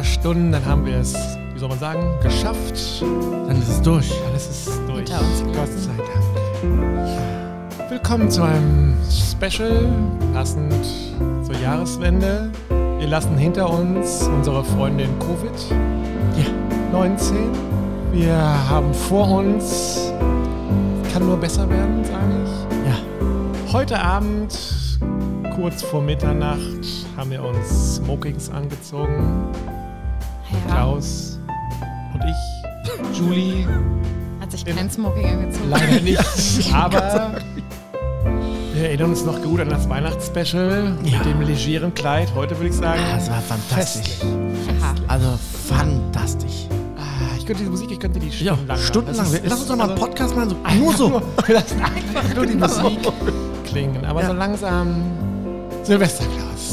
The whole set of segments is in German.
paar Stunden, dann haben wir es, wie soll man sagen, geschafft. Dann ist es durch. Dann ist es durch. Gott sei Dank. Willkommen zu einem Special, passend zur Jahreswende. Wir lassen hinter uns unsere Freundin Covid-19. Wir haben vor uns, kann nur besser werden, sage ich. Ja. Heute Abend, kurz vor Mitternacht, haben wir uns Smokings angezogen. Ja, Klaus und ich, Julie, hat sich kein Smoking angezogen. leider nicht, aber wir erinnern uns noch gut an das Weihnachtsspecial Ja. mit dem legeren Kleid. Heute würde ich sagen, Ah, das war fantastisch. festlich. Also fantastisch. Ah, ich könnte die Musik, ich könnte die Ja, stundenlang hören. stundenlang. Ist- Lass uns doch mal einen also- Podcast machen. So, nur so. Nur, wir lassen einfach nur die Musik klingen. Aber Ja. so langsam Silvester,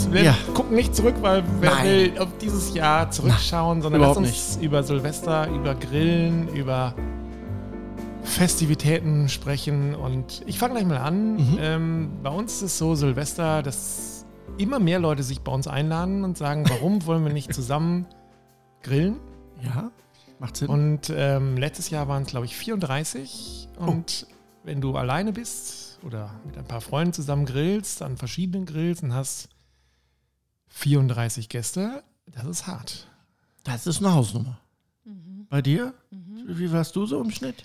Wir Ja. gucken nicht zurück, weil wer Nein. will auf dieses Jahr zurückschauen, sondern lass uns über Silvester, über Grillen, über Festivitäten sprechen. Und ich fange gleich mal an. Mhm. Ähm, bei uns ist es so, Silvester, dass immer mehr Leute sich bei uns einladen und sagen, warum wollen wir nicht zusammen grillen? Ja, macht Sinn. Und ähm, letztes Jahr waren es, glaube ich, 34. Und wenn du alleine bist oder mit ein paar Freunden zusammen grillst, an verschiedenen Grills und hast 34 Gäste, das ist hart. das ist eine Hausnummer. Mhm. Bei dir? Wie warst du so im Schnitt?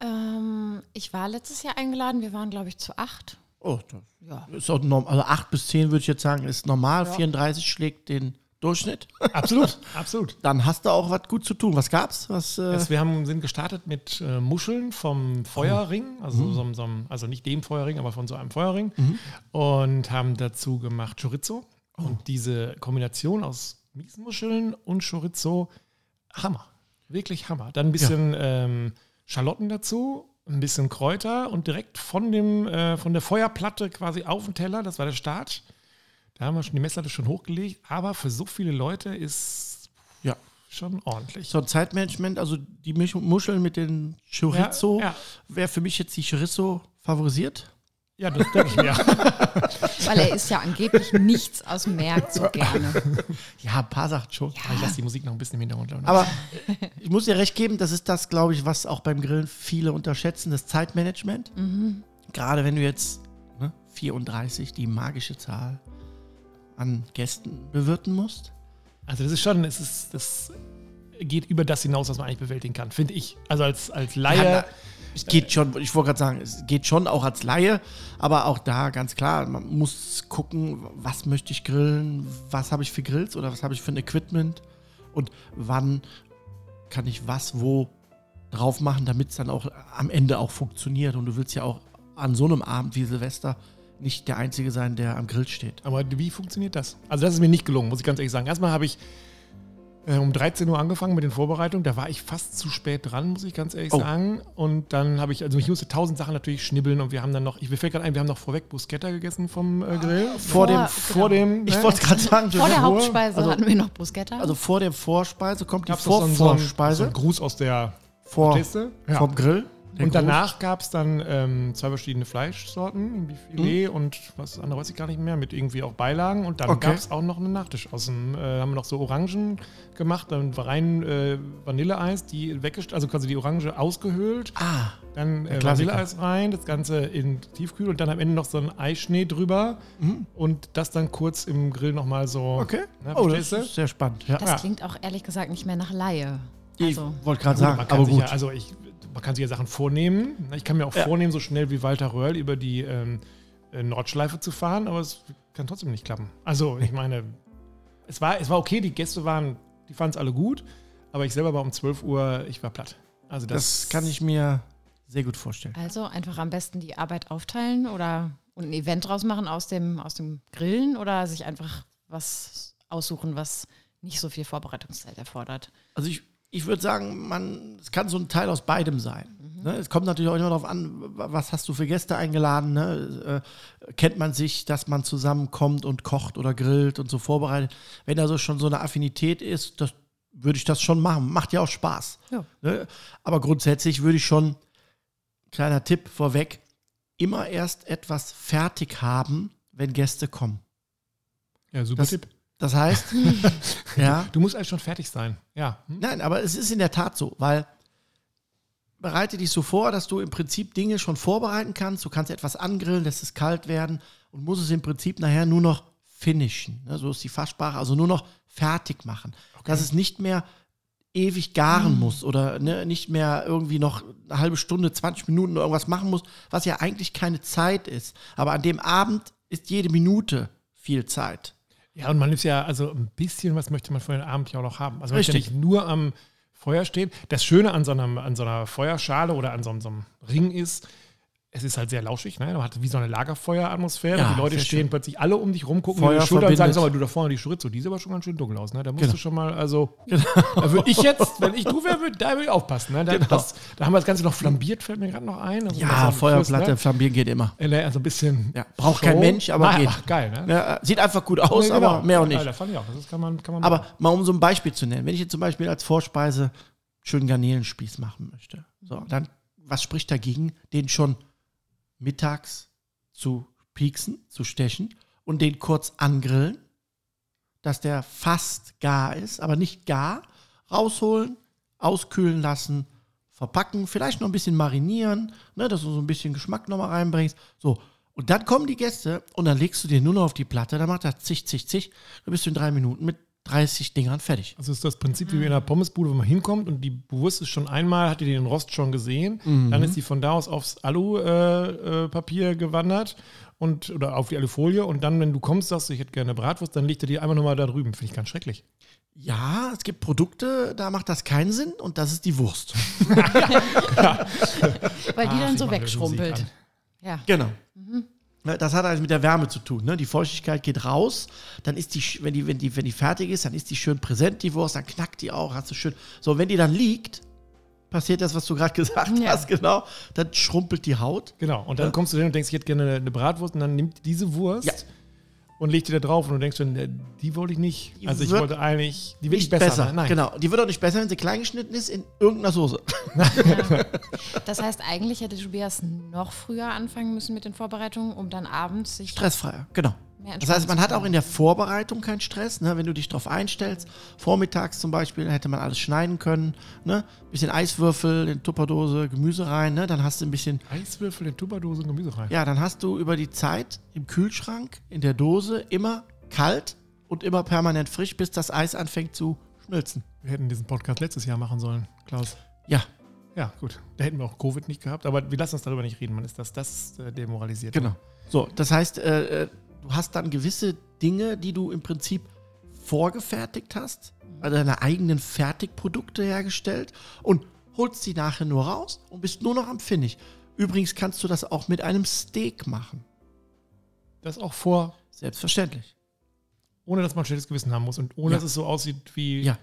Ähm, ich war letztes Jahr eingeladen. Wir waren, glaube ich, zu acht. Oh, das Ja. ist auch norm also 8 bis 10 würde ich jetzt sagen, ist normal. Ja. 34 schlägt den Durchschnitt. Absolut, absolut. Dann hast du auch was gut zu tun. Was gab's? Was, äh, Also wir haben, sind gestartet mit äh, Muscheln vom Feuerring, also, Mhm. so, so, also nicht dem Feuerring, aber von so einem Feuerring. Und haben dazu gemacht Chorizo. Und diese Kombination aus Miesmuscheln und Chorizo, Hammer. Wirklich Hammer. Dann ein bisschen ähm, Schalotten dazu, ein bisschen Kräuter und direkt von, dem, äh, von der Feuerplatte quasi auf den Teller, das war der Start. Da haben wir schon die Messlatte schon hochgelegt, aber für so viele Leute ist ja. schon ordentlich. So Zeitmanagement, also die Muscheln mit den Chorizo, Ja, ja. wäre für mich jetzt die Chorizo favorisiert. Ja, das denke ich mir. Weil er isst ja angeblich nichts aus dem Meer so gerne. Ja, ein paar sagt schon. Ich lasse die Musik noch ein bisschen im Hintergrund laufen. Aber ich muss dir recht geben, das ist das, glaube ich, was auch beim Grillen viele unterschätzen, das Zeitmanagement. Gerade wenn du jetzt ne, 34, die magische Zahl an Gästen bewirten musst. also das ist schon, es ist, das geht über das hinaus, was man eigentlich bewältigen kann, finde ich. Also als, als Laie. Ja, es geht schon, ich wollte gerade sagen, es geht schon auch als Laie, aber auch da ganz klar, man muss gucken, was möchte ich grillen, was habe ich für Grills oder was habe ich für ein Equipment und wann kann ich was wo drauf machen, damit es dann auch am Ende auch funktioniert. Und du willst ja auch an so einem Abend wie Silvester nicht der Einzige sein, der am Grill steht. aber wie funktioniert das? Also das ist mir nicht gelungen, muss ich ganz ehrlich sagen. Erstmal habe ich um 13 Uhr angefangen mit den Vorbereitungen. Da war ich fast zu spät dran, muss ich ganz ehrlich Oh. sagen. Und dann habe ich, also ich musste tausend Sachen natürlich schnibbeln und wir haben dann noch, ich mir fällt gerade ein, wir haben noch vorweg Bruschetta gegessen vom äh, Grill. Vor dem, Vor dem, ich ne? wollte es gerade sagen, Vor der Uhr. Hauptspeise also, hatten wir noch Bruschetta. also vor der Vorspeise kommt die noch so so Vorvorspeise einen Gruß aus der vor? Ja. vom Grill. Der Und danach gab es dann ähm, zwei verschiedene Fleischsorten, irgendwie Filet und was andere weiß ich gar nicht mehr, mit irgendwie auch Beilagen. Und dann Okay. gab es auch noch einen Nachtisch aus dem, äh, haben wir noch so Orangen gemacht, dann war rein äh, Vanilleeis, die weggestellt, also quasi die Orange ausgehöhlt, Ah, dann äh. Vanilleeis rein, das Ganze in Tiefkühl und dann am Ende noch so ein Eischnee drüber und das dann kurz im Grill nochmal so. Mhm. okay. Ne, oh, das ist sehr spannend. Ja. das klingt auch ehrlich gesagt nicht mehr nach Laie. Ich Also, wollte gerade sagen, man kann aber sich gut. Ja, also ich, man kann sich ja Sachen vornehmen. Ich kann mir auch Ja. vornehmen, so schnell wie Walter Röhrl über die ähm, äh, Nordschleife zu fahren, aber es kann trotzdem nicht klappen. Also ich meine, es war, es war okay, die Gäste waren, die fanden es alle gut, aber ich selber war um 12 Uhr, ich war platt. Also das, das kann ich mir sehr gut vorstellen. also einfach am besten die Arbeit aufteilen oder und ein Event draus machen aus dem, aus dem Grillen oder sich einfach was aussuchen, was nicht so viel Vorbereitungszeit erfordert. Also ich, ich würde sagen, man, es kann so ein Teil aus beidem sein. Ne? Es kommt natürlich auch immer darauf an, was hast du für Gäste eingeladen. Ne? Äh, kennt man sich, dass man zusammenkommt und kocht oder grillt und so vorbereitet. Wenn da so schon so eine Affinität ist, das würde ich das schon machen. Macht ja auch Spaß. Ja. Ne? Aber grundsätzlich würde ich schon, kleiner Tipp vorweg, immer erst etwas fertig haben, wenn Gäste kommen. ja, super Das, Tipp. Das heißt, ja. Du musst eigentlich schon fertig sein. Ja. Hm? Nein, aber es ist in der Tat so, weil bereite dich so vor, dass du im Prinzip Dinge schon vorbereiten kannst. Du kannst etwas angrillen, lässt es kalt werden und musst es im Prinzip nachher nur noch finishen. Ne? So ist die Fachsprache, also nur noch fertig machen. Dass es nicht mehr ewig garen muss oder ne, nicht mehr irgendwie noch eine halbe Stunde, 20 Minuten irgendwas machen muss, was ja eigentlich keine Zeit ist. Aber an dem Abend ist jede Minute viel Zeit. Ja, und man ist ja, also ein bisschen was möchte man für den Abend ja auch noch haben. Also man möchte ja Richtig. nicht nur am Feuer stehen. Das Schöne an so, einem, an so einer Feuerschale oder an so, so einem Ring ist, es ist halt sehr lauschig, ne? Du hast wie so eine Lagerfeueratmosphäre. Ja, die Leute stehen schön. plötzlich alle um dich rum, gucken Feuer über die Schulter und sagen, verbindet. sag mal, du da vorne die Chorizo, die sieht aber schon ganz schön dunkel aus, ne? Da musst Genau. du schon mal, also, da würde ich jetzt, wenn ich du wäre, würd, da würde ich aufpassen, ne? Da, Genau. das, da haben wir das Ganze noch flambiert, fällt mir gerade noch ein. Also Ja, Feuerplatte, Fluss, flambieren geht immer. ne? Also ein bisschen. Ja, braucht kein Mensch, aber Ah, geht. Ach, geil, ne? Ja, sieht einfach gut aus, Ja, genau. aber mehr auch Ja, nicht. da fand ich auch. Das kann man, kann man Aber mal um so ein Beispiel zu nennen, wenn ich jetzt zum Beispiel als Vorspeise schönen Garnelenspieß machen möchte, so, dann, was spricht dagegen, den schon mittags zu pieksen, zu stechen und den kurz angrillen, dass der fast gar ist, aber nicht gar, rausholen, auskühlen lassen, verpacken, vielleicht noch ein bisschen marinieren, ne, dass du so ein bisschen Geschmack nochmal reinbringst. So. Und dann kommen die Gäste und dann legst du den nur noch auf die Platte, dann macht er zig, zig, zig. Dann bist du in drei Minuten mit 30 Dingern fertig. Also ist das Prinzip wie in einer Pommesbude, wo man hinkommt und die Wurst ist schon einmal, hat die den Rost schon gesehen, Mhm. dann ist die von da aus aufs Alu-Papier äh, Papier gewandert und oder auf die Alufolie und dann, wenn du kommst, sagst du, ich hätte gerne Bratwurst, dann legt er die einfach nochmal da drüben. Finde ich ganz schrecklich. Ja, es gibt Produkte, da macht das keinen Sinn und das ist die Wurst. Weil die Ach, dann ich so mache wegschrumpelt. Ja. Genau. Ne, Das hat also mit der Wärme zu tun. Ne? Die Feuchtigkeit geht raus, dann ist die, wenn die, wenn die, wenn die fertig ist, dann ist die schön präsent, die Wurst, dann knackt die auch, hast du schön. So, wenn die dann liegt, passiert das, was du gerade gesagt Ja. hast, genau, dann schrumpelt die Haut. Genau. Und dann kommst du hin und denkst, ich hätte gerne eine, eine Bratwurst und dann nimmt diese Wurst Ja. Und legt die da drauf und du denkst äh, die wollte ich nicht. Die also ich wird wollte eigentlich, die will ich besser. ne? Nein. Genau. Die wird auch nicht besser, wenn sie klein geschnitten ist in irgendeiner Soße. Das heißt, eigentlich hätte Tobias noch früher anfangen müssen mit den Vorbereitungen, um dann abends sich Stressfreier, genau. Mehr Das heißt, man hat auch in der Vorbereitung keinen Stress. Ne? Wenn du dich darauf einstellst, vormittags zum Beispiel, hätte man alles schneiden können. Ne? Bisschen Eiswürfel in Tupperdose, Gemüse rein. Ne? Dann hast du ein bisschen, Eiswürfel in Tupperdose und Gemüse rein. ja, dann hast du über die Zeit im Kühlschrank, in der Dose immer kalt und immer permanent frisch, bis das Eis anfängt zu schmilzen. Wir hätten diesen Podcast letztes Jahr machen sollen, Klaus. Ja, Ja, gut. Da hätten wir auch Covid nicht gehabt, aber wir lassen uns darüber nicht reden. Man ist das, das äh, demoralisiert. genau. So, das heißt, äh, äh, du hast dann gewisse Dinge, die du im Prinzip vorgefertigt hast, also deine eigenen Fertigprodukte hergestellt und holst die nachher nur raus und bist nur noch am Finish. Übrigens kannst du das auch mit einem Steak machen. Das auch vor, Selbstverständlich. ohne dass man ein schlechtes Gewissen haben muss und ohne Ja. dass es so aussieht wie Ja.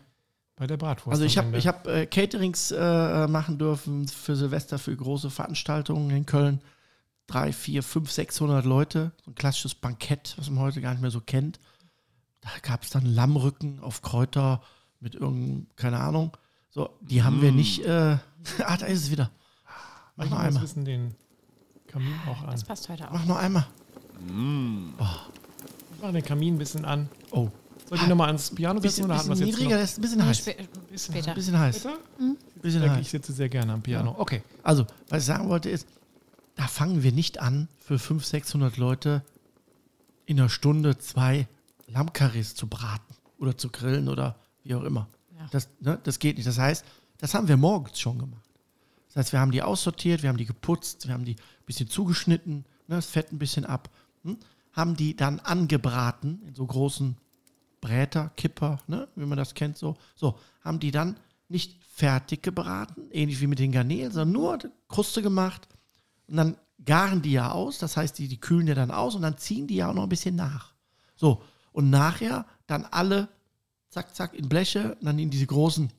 bei der Bratwurst. Also ich habe ich hab, äh, Caterings äh, machen dürfen für Silvester, für große Veranstaltungen in Köln. Drei, vier, fünf, 600 Leute. So ein klassisches Bankett, was man heute gar nicht mehr so kennt. Da gab es dann Lammrücken auf Kräuter mit irgendeinem, keine Ahnung. So, die haben wir nicht. Äh, ah, da ist es wieder. Mach Ich noch einmal. bisschen den Kamin auch an. Das passt heute auch. Mach noch einmal. Ich mache den Kamin ein bisschen an. Oh, Soll ich nochmal ans Piano setzen bisschen, oder hatten wir bisschen es jetzt niedriger, das ist ein bisschen heiß. spä später. Ein bisschen heiß. Bitte? Bisschen Ja, heiß. Ich sitze sehr gerne am Piano. Okay. Also, was ich sagen wollte ist, da fangen wir nicht an, für 500, 600 Leute in einer Stunde zwei Lammkarrees zu braten oder zu grillen oder wie auch immer. Ja. Das, ne, das geht nicht. Das heißt, das haben wir morgens schon gemacht. Das heißt, wir haben die aussortiert, wir haben die geputzt, wir haben die ein bisschen zugeschnitten, ne, das Fett ein bisschen ab, hm, haben die dann angebraten in so großen Bräter, Kipper, ne, wie man das kennt, so. So, haben die dann nicht fertig gebraten, ähnlich wie mit den Garnelen, sondern nur Kruste gemacht und dann garen die ja aus, das heißt, die, die kühlen ja dann aus und dann ziehen die ja auch noch ein bisschen nach. So, und nachher dann alle zack, zack in Bleche, dann in diese großen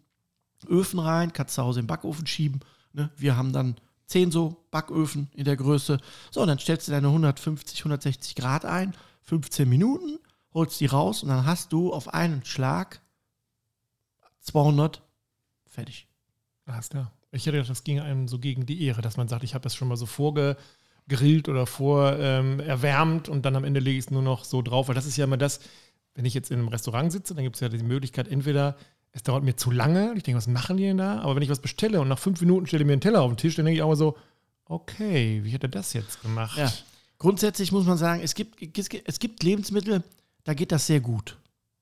Öfen rein, kannst zu Hause im Backofen schieben. Ne? Wir haben dann 10 so Backöfen in der Größe. So, und dann stellst du deine 150, 160 Grad ein, 15 Minuten, holst die raus und dann hast du auf einen Schlag 200 fertig. Alles klar. Ich hätte gedacht, das ging einem so gegen die Ehre, dass man sagt, ich habe das schon mal so vorgegrillt oder vor ähm, und dann am Ende lege ich es nur noch so drauf, weil das ist ja immer das, wenn ich jetzt in einem Restaurant sitze, dann gibt es ja die Möglichkeit, entweder es dauert mir zu lange, ich denke, was machen die denn da? Aber wenn ich was bestelle und nach fünf Minuten stelle mir einen Teller auf den Tisch, dann denke ich auch mal so, okay, wie hat er das jetzt gemacht? Ja. Grundsätzlich muss man sagen, es gibt, es gibt- es gibt Lebensmittel, da geht das sehr gut.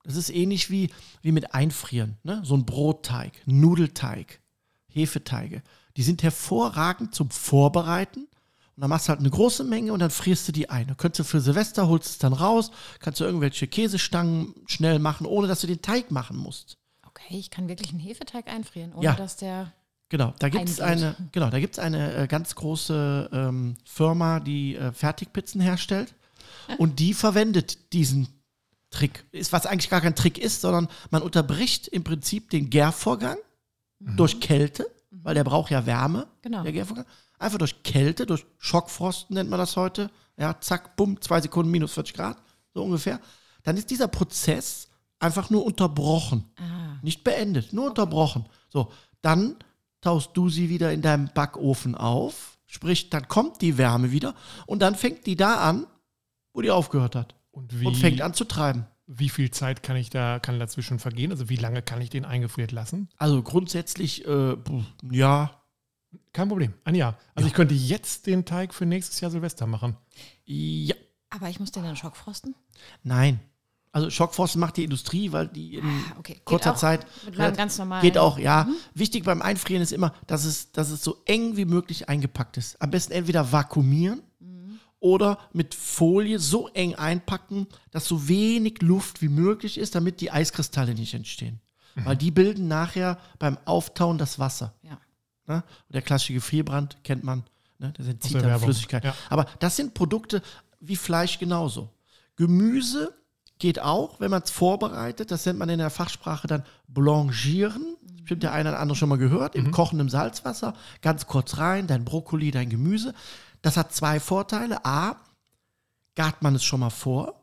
Das ist ähnlich wie, wie mit Einfrieren. Ne? So ein Brotteig, Nudelteig, Hefeteige. Die sind hervorragend zum Vorbereiten. Und dann machst du halt eine große Menge und dann frierst du die ein. Dann könntest du für Silvester, holst es dann raus, kannst du irgendwelche Käsestangen schnell machen, ohne dass du den Teig machen musst. Okay, ich kann wirklich einen Hefeteig einfrieren, ohne Ja. dass der. Genau, da gibt es eine, genau, da gibt's eine äh, ganz große ähm, Firma, die äh, Fertigpizzen herstellt. Und die verwendet diesen Trick. Ist, was eigentlich gar kein Trick ist, sondern man unterbricht im Prinzip den Gärvorgang durch Kälte, weil der braucht ja Wärme, Genau. der Gärvorgang. Einfach durch Kälte, durch Schockfrosten nennt man das heute. Ja, zack, bumm, zwei Sekunden minus 40 Grad, so ungefähr. Dann ist dieser Prozess einfach nur unterbrochen. Ah, Nicht beendet, nur unterbrochen. So, dann taust du sie wieder in deinem Backofen auf, sprich, dann kommt die Wärme wieder und dann fängt die da an, wo die aufgehört hat. Und wie, Und fängt an zu treiben. Wie viel Zeit kann ich da, kann dazwischen vergehen? Also wie lange kann ich den eingefriert lassen? Also grundsätzlich, äh, ja, Kein Problem. Ein Jahr. Also ich könnte jetzt den Teig für nächstes Jahr Silvester machen. ja, aber ich muss den dann schockfrosten? nein. Also Schockfrosten macht die Industrie, weil die in Ah, okay. Geht kurzer auch Zeit ganz normalen- geht auch, ja. Wichtig beim Einfrieren ist immer, dass es, dass es so eng wie möglich eingepackt ist. Am besten entweder vakuumieren oder mit Folie so eng einpacken, dass so wenig Luft wie möglich ist, damit die Eiskristalle nicht entstehen. Weil die bilden nachher beim Auftauen das Wasser. Ja. Ne? Und der klassische Gefrierbrand kennt man, ne? das entzieht der dann Werbung, Flüssigkeit. ja. Aber das sind Produkte wie Fleisch genauso. Gemüse geht auch, wenn man es vorbereitet, das nennt man in der Fachsprache dann blanchieren. Das Bestimmt der eine oder andere schon mal gehört, Mhm. im kochendem Salzwasser, ganz kurz rein, dein Brokkoli, dein Gemüse. Das hat zwei Vorteile. A, gart man es schon mal vor.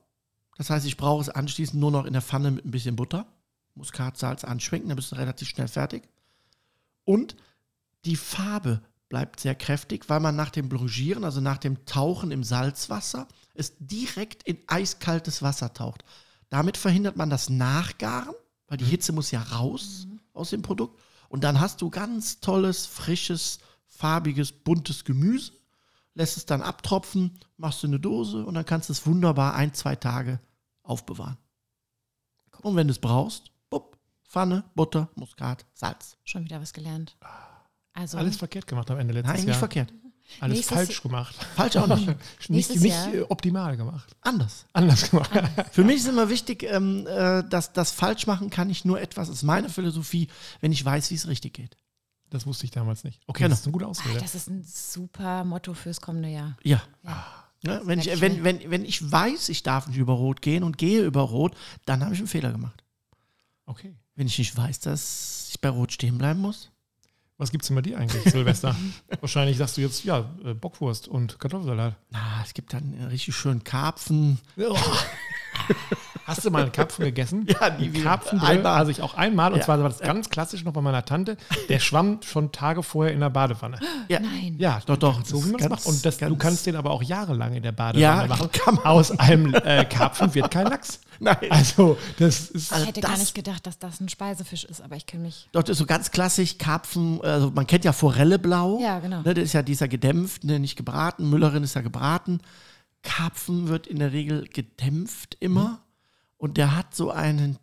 Das heißt, ich brauche es anschließend nur noch in der Pfanne mit ein bisschen Butter, Muskatsalz anschwenken, dann bist du relativ schnell fertig. Und die Farbe bleibt sehr kräftig, weil man nach dem Blanchieren, also nach dem Tauchen im Salzwasser, es direkt in eiskaltes Wasser taucht. Damit verhindert man das Nachgaren, weil die Hitze muss ja raus aus dem Produkt. Und dann hast du ganz tolles, frisches, farbiges, buntes Gemüse, lässt es dann abtropfen, machst du eine Dose und dann kannst du es wunderbar ein, zwei Tage aufbewahren. Und wenn du es brauchst, bupp, Pfanne, Butter, Muskat, Salz. Schon wieder was gelernt. Also, Alles verkehrt gemacht am Ende letztes Nein, Jahr. nicht verkehrt. Alles Nächstes falsch gemacht. Falsch auch nicht. nicht nicht Jahr- optimal gemacht. Anders. Anders gemacht. Für mich ist immer wichtig, ähm, äh, dass das falsch machen kann ich nur etwas, ist meine Philosophie, wenn ich weiß, wie es richtig geht. Das wusste ich damals nicht. Okay, Genau. das ist eine gute ah, Ausrede. das ist ein super Motto fürs kommende Jahr. Ja. Ja. Ja, wenn, ich, merk ich wenn, wenn, wenn ich weiß, ich darf nicht über Rot gehen und gehe über Rot, dann habe ich einen Fehler gemacht. Okay. Wenn ich nicht weiß, dass ich bei Rot stehen bleiben muss. Was gibt's denn bei dir eigentlich, Silvester? Wahrscheinlich sagst du jetzt, ja, äh, Bockwurst und Kartoffelsalat. Na, es gibt dann äh, richtig schön Karpfen. Hast du mal einen Karpfen gegessen? Ja, nie wieder. Karpfenbrühe, Einmal. also ich auch einmal. Und Ja. zwar war das ganz klassisch noch bei meiner Tante. Der schwamm schon Tage vorher in der Badewanne. Ja. Nein. Ja, Doch, doch, So wie man das ist macht. Und das, du kannst den aber auch jahrelang in der Badewanne Ja, machen. kann man. Aus einem äh, Karpfen wird kein Lachs. Nein. Also, das ist. Ich hätte gar das- nicht gedacht, dass das ein Speisefisch ist, aber ich kenne mich. Doch, das ist so ganz klassisch Karpfen, also man kennt ja Forelle blau. Ja, genau. Ne, das ist ja dieser gedämpft, ne, nicht gebraten. Müllerin ist ja gebraten. Karpfen wird in der Regel gedämpft immer. Und der hat so einen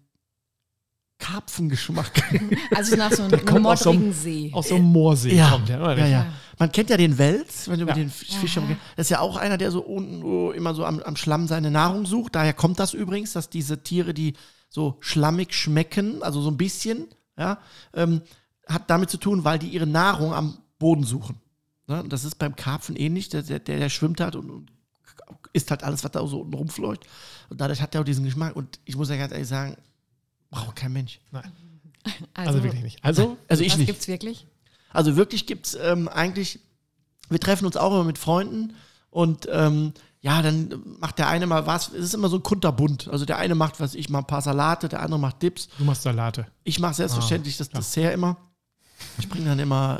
Karpfengeschmack. Also nach so einem kommt aus so einem- modrigen See. Aus so einem Moorsee ja, kommt der, oder? ja, ja. Ja. Man kennt ja den Wels, wenn du über Ja. den Fisch Fisch das ist ja auch einer, der so unten immer so am, am Schlamm seine Nahrung sucht. Daher kommt das übrigens, dass diese Tiere, die so schlammig schmecken, also so ein bisschen, ja, ähm, hat damit zu tun, weil die ihre Nahrung am Boden suchen. Ne? Das ist beim Karpfen ähnlich, der, der, der schwimmt halt und, und isst halt alles, was da so unten rumfleucht. Und dadurch hat er auch diesen Geschmack. Und ich muss ja ganz ehrlich sagen, braucht kein Mensch. Nein, also wirklich nicht. Also, Also ich was nicht. gibt's wirklich? Also wirklich gibt es ähm, eigentlich, wir treffen uns auch immer mit Freunden und ähm, ja, dann macht der eine mal was. Es ist immer so ein kunterbunt. Also der eine macht was, ich mache ein paar Salate, der andere macht Dips. du machst Salate. Ich mache selbstverständlich das Dessert immer. Ich bringe dann immer,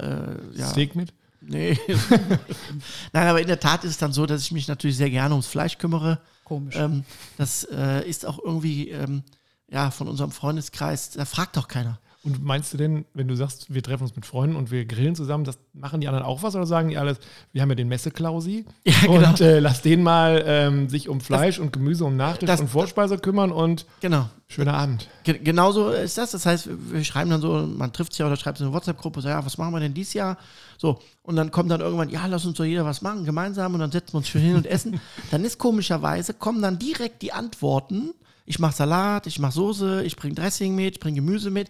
äh, ja, Steak mit? Nee. Nein, aber in der Tat ist es dann so, dass ich mich natürlich sehr gerne ums Fleisch kümmere. Komisch. Ähm, das äh, ist auch irgendwie, ähm, ja, von unserem Freundeskreis, da fragt doch keiner. Und meinst du denn, wenn du sagst, wir treffen uns mit Freunden und wir grillen zusammen, das machen die anderen auch was oder sagen die alles, wir haben ja den Messeklausi Ja, genau. und äh, lass den mal ähm, sich um Fleisch und Gemüse, um Nachtisch das- und Vorspeise kümmern und Genau. schöner Abend. Ge genauso ist das. Das heißt, wir wir schreiben dann so, man trifft sich ja oder schreibt so eine WhatsApp-Gruppe, so, ja, was machen wir denn dieses Jahr? So, und dann kommt dann irgendwann, ja, lass uns doch jeder was machen, gemeinsam, und dann setzen wir uns schön hin und essen. dann ist komischerweise, kommen dann direkt die Antworten, ich mache Salat, ich mache Soße, ich bringe Dressing mit, ich bringe Gemüse mit.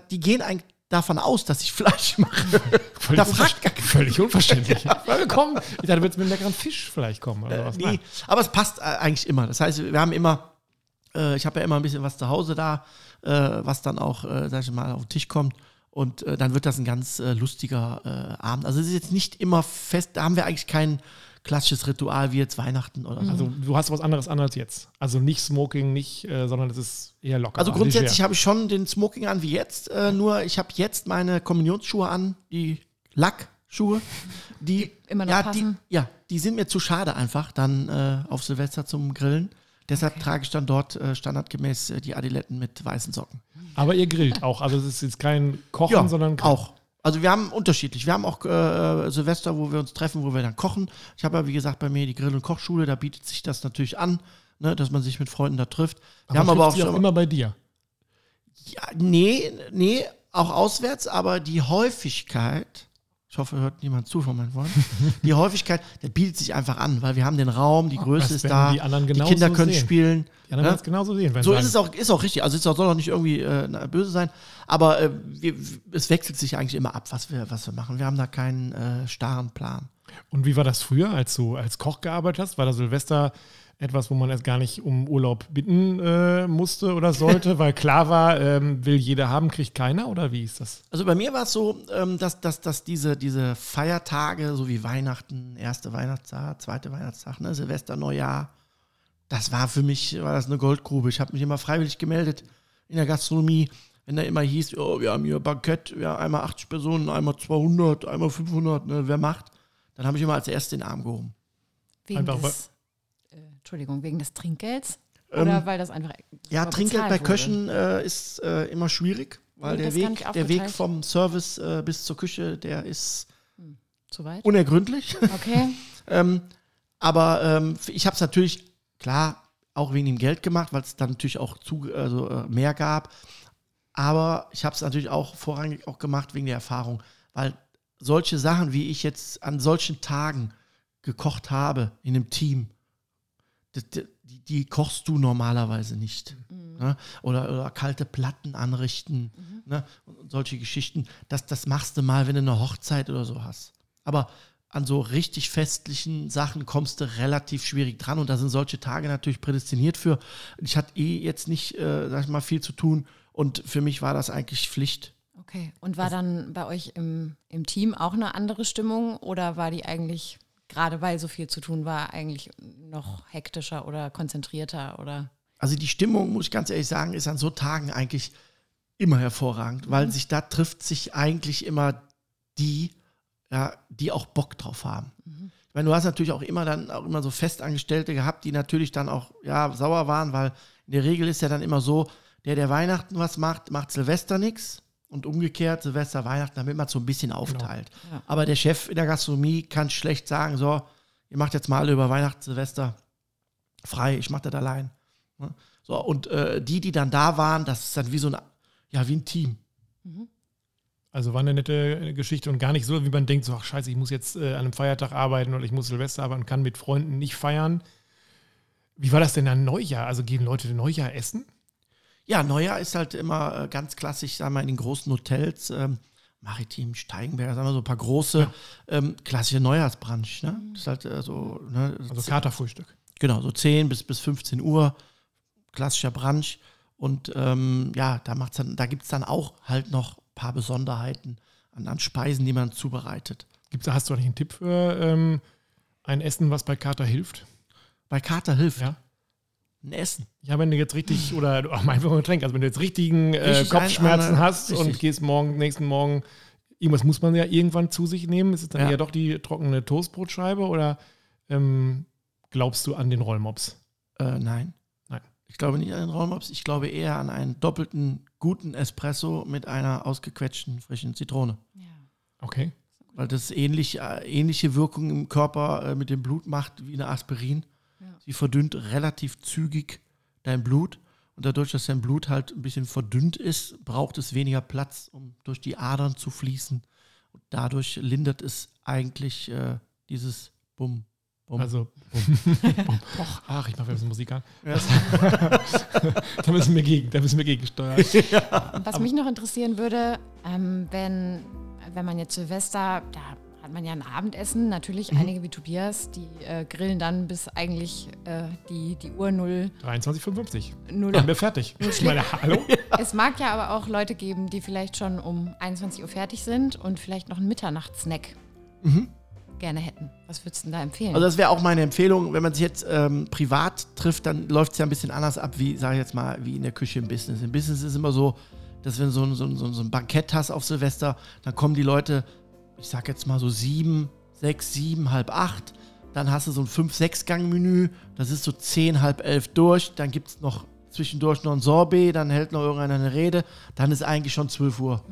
Die gehen eigentlich davon aus, dass ich Fleisch mache. Völlig, Da fragt unver- völlig unverständlich. Weil kommen, ich dachte, du würdest mit einem leckeren Fisch vielleicht kommen. Oder was. Nee, Nein. aber es passt äh, eigentlich immer. Das heißt, wir haben immer, äh, ich habe ja immer ein bisschen was zu Hause da, äh, was dann auch, äh, sag ich mal, auf den Tisch kommt. Und äh, dann wird das ein ganz äh, lustiger äh, Abend. Also es ist jetzt nicht immer fest, da haben wir eigentlich kein klassisches Ritual wie jetzt Weihnachten oder so. Also du hast was anderes an als jetzt. Also nicht Smoking, nicht, äh, sondern es ist eher locker. Also grundsätzlich habe ich schon den Smoking an wie jetzt, äh, nur ich habe jetzt meine Kommunionsschuhe an, die Lackschuhe, die immer noch ja, passen? Die, ja, die sind mir zu schade einfach dann äh, auf Silvester zum Grillen. Deshalb trage ich dann dort äh, standardgemäß äh, die Adiletten mit weißen Socken. Aber ihr grillt auch. Also es ist jetzt kein Kochen, sondern auch. Also wir haben unterschiedlich. Wir haben auch äh, Silvester, wo wir uns treffen, wo wir dann kochen. Ich habe ja, wie gesagt, bei mir die Grill- und Kochschule, da bietet sich das natürlich an, ne, dass man sich mit Freunden da trifft. Wir haben aber auch schon immer bei dir. Ja, nee, nee, auch auswärts, aber die Häufigkeit, ich hoffe, hört niemand zu von meinen Freunden, die Häufigkeit, der bietet sich einfach an, weil wir haben den Raum, die Größe ist da, die die Kinder können sehen. spielen. Die anderen Ja? werden es genauso sehen. So ist es auch, ist auch richtig. Also es soll auch nicht irgendwie äh, böse sein, aber äh, wir, es wechselt sich eigentlich immer ab, was wir, was wir machen. Wir haben da keinen äh, starren Plan. Und wie war das früher, als du als Koch gearbeitet hast? War da Silvester etwas, wo man erst gar nicht um Urlaub bitten äh, musste oder sollte, weil klar war, ähm, will jeder haben, kriegt keiner? Oder wie ist das? Also bei mir war es so, ähm, dass, dass, dass diese, diese Feiertage, so wie Weihnachten, erste Weihnachtstag, zweite Weihnachtstag, ne, Silvester, Neujahr, das war für mich, war das eine Goldgrube. Ich habe mich immer freiwillig gemeldet in der Gastronomie, wenn da immer hieß, oh, wir haben hier Bankett, ja, einmal 80 Personen, einmal 200, einmal 500, ne, wer macht? Dann habe ich immer als Erster den Arm gehoben. Wegen Einfach des, Entschuldigung, wegen des Trinkgelds? Ähm, Oder weil das einfach. Ja, Trinkgeld bei? Köchen äh, ist äh, immer schwierig, weil Nee, der Weg, der Weg vom Service äh, bis zur Küche, der ist Zu weit? unergründlich. Okay. Ähm, aber ähm, ich habe es natürlich, klar, auch wegen dem Geld gemacht, weil es dann natürlich auch zu, also, äh, mehr gab. Aber ich habe es natürlich auch vorrangig auch gemacht wegen der Erfahrung, weil solche Sachen, wie ich jetzt an solchen Tagen gekocht habe in einem Team, das, die, die kochst du normalerweise nicht. Ne? Oder, oder kalte Platten anrichten ne? und, und solche Geschichten. Das, das machst du mal, wenn du eine Hochzeit oder so hast. Aber an so richtig festlichen Sachen kommst du relativ schwierig dran und da sind solche Tage natürlich prädestiniert für. Ich hatte eh jetzt nicht, äh, sag ich mal, viel zu tun und für mich war das eigentlich Pflicht. Okay. Und war dann bei euch im, im Team auch eine andere Stimmung oder war die eigentlich, gerade weil so viel zu tun war, eigentlich noch hektischer oder konzentrierter oder? Also die Stimmung, muss ich ganz ehrlich sagen, ist an so Tagen eigentlich immer hervorragend, weil sich da trifft sich eigentlich immer die, ja, die auch Bock drauf haben. Ich meine, du hast natürlich auch immer dann auch immer so Festangestellte gehabt, die natürlich dann auch ja, sauer waren, weil in der Regel ist ja dann immer so, der, der Weihnachten was macht, macht Silvester nichts und umgekehrt Silvester, Weihnachten, damit man es so ein bisschen aufteilt. Ja. Aber der Chef in der Gastronomie kann schlecht sagen, so, ihr macht jetzt mal alle über Weihnachten, Silvester frei, ich mache das allein. Ne? So, und äh, die, die dann da waren, das ist dann wie so ein, ja, wie ein Team. Also war eine nette Geschichte und gar nicht so, wie man denkt, so, ach scheiße, ich muss jetzt äh, an einem Feiertag arbeiten oder ich muss Silvester arbeiten und kann mit Freunden nicht feiern. Wie war das denn an Neujahr? Also gehen Leute Neujahr essen? Ja, Neujahr ist halt immer äh, ganz klassisch, sagen wir, in den großen Hotels, ähm, Maritim, Steigenberg, sagen wir so ein paar große, ähm, klassische Neujahrsbrunch. Ne? Das ist halt äh, so, ne? Also Katerfrühstück. Genau, so 10 bis, bis 15 Uhr, klassischer Brunch. Und ähm, ja, da, macht's dann, da gibt es dann auch halt noch ein paar Besonderheiten an, an Speisen, die man zubereitet. Gibt's, hast du eigentlich einen Tipp für ähm, ein Essen, was bei Kater hilft? Bei Kater hilft Ja. Ein Essen. Ja, wenn du jetzt richtig, oder auch einfach ein Getränk, also wenn du jetzt richtigen äh, Kopfschmerzen hast und richtig. gehst morgen, nächsten Morgen, irgendwas muss man ja irgendwann zu sich nehmen. Ist es dann Ja. eher doch die trockene Toastbrotscheibe oder ähm, glaubst du an den Rollmops? Äh, nein. Nein. Ich glaube nicht an den Rollmops. Ich glaube eher an einen doppelten guten Espresso mit einer ausgequetschten frischen Zitrone. Ja. Okay. Weil das ähnlich, äh, ähnliche Wirkung im Körper äh, mit dem Blut macht wie eine Aspirin. Ja. Sie verdünnt relativ zügig dein Blut. Und dadurch, dass dein Blut halt ein bisschen verdünnt ist, braucht es weniger Platz, um durch die Adern zu fließen. Und dadurch lindert es eigentlich äh, dieses Bumm. Bumm. Also, bumm, bumm. ach, ich mache ein bisschen Musik an. da müssen wir gegen, da müssen wir gegensteuern. Und was mich noch interessieren würde, ähm, wenn, wenn man jetzt Silvester, da hat man ja ein Abendessen, natürlich einige wie Tobias, die äh, grillen dann bis eigentlich äh, die, die Uhr null. 23,55. null. Dann wir fertig. Ich meine, hallo? Es mag ja aber auch Leute geben, die vielleicht schon um 21 Uhr fertig sind und vielleicht noch einen Mitternachtssnack gerne hätten. Was würdest du denn da empfehlen? Also das wäre auch meine Empfehlung, wenn man sich jetzt ähm, privat trifft, dann läuft es ja ein bisschen anders ab, wie, sage ich jetzt mal, wie in der Küche im Business. Im Business ist immer so, dass wenn du so, ein, so ein- so ein Bankett hast auf Silvester, dann kommen die Leute, ich sag jetzt mal so sieben, sechs, sieben, halb acht. Dann hast du so ein fünf, sechs Gang-Menü, das ist so zehn, halb elf durch. Dann gibt es noch zwischendurch noch ein Sorbet, dann hält noch irgendeiner eine Rede. Dann ist eigentlich schon 12 Uhr.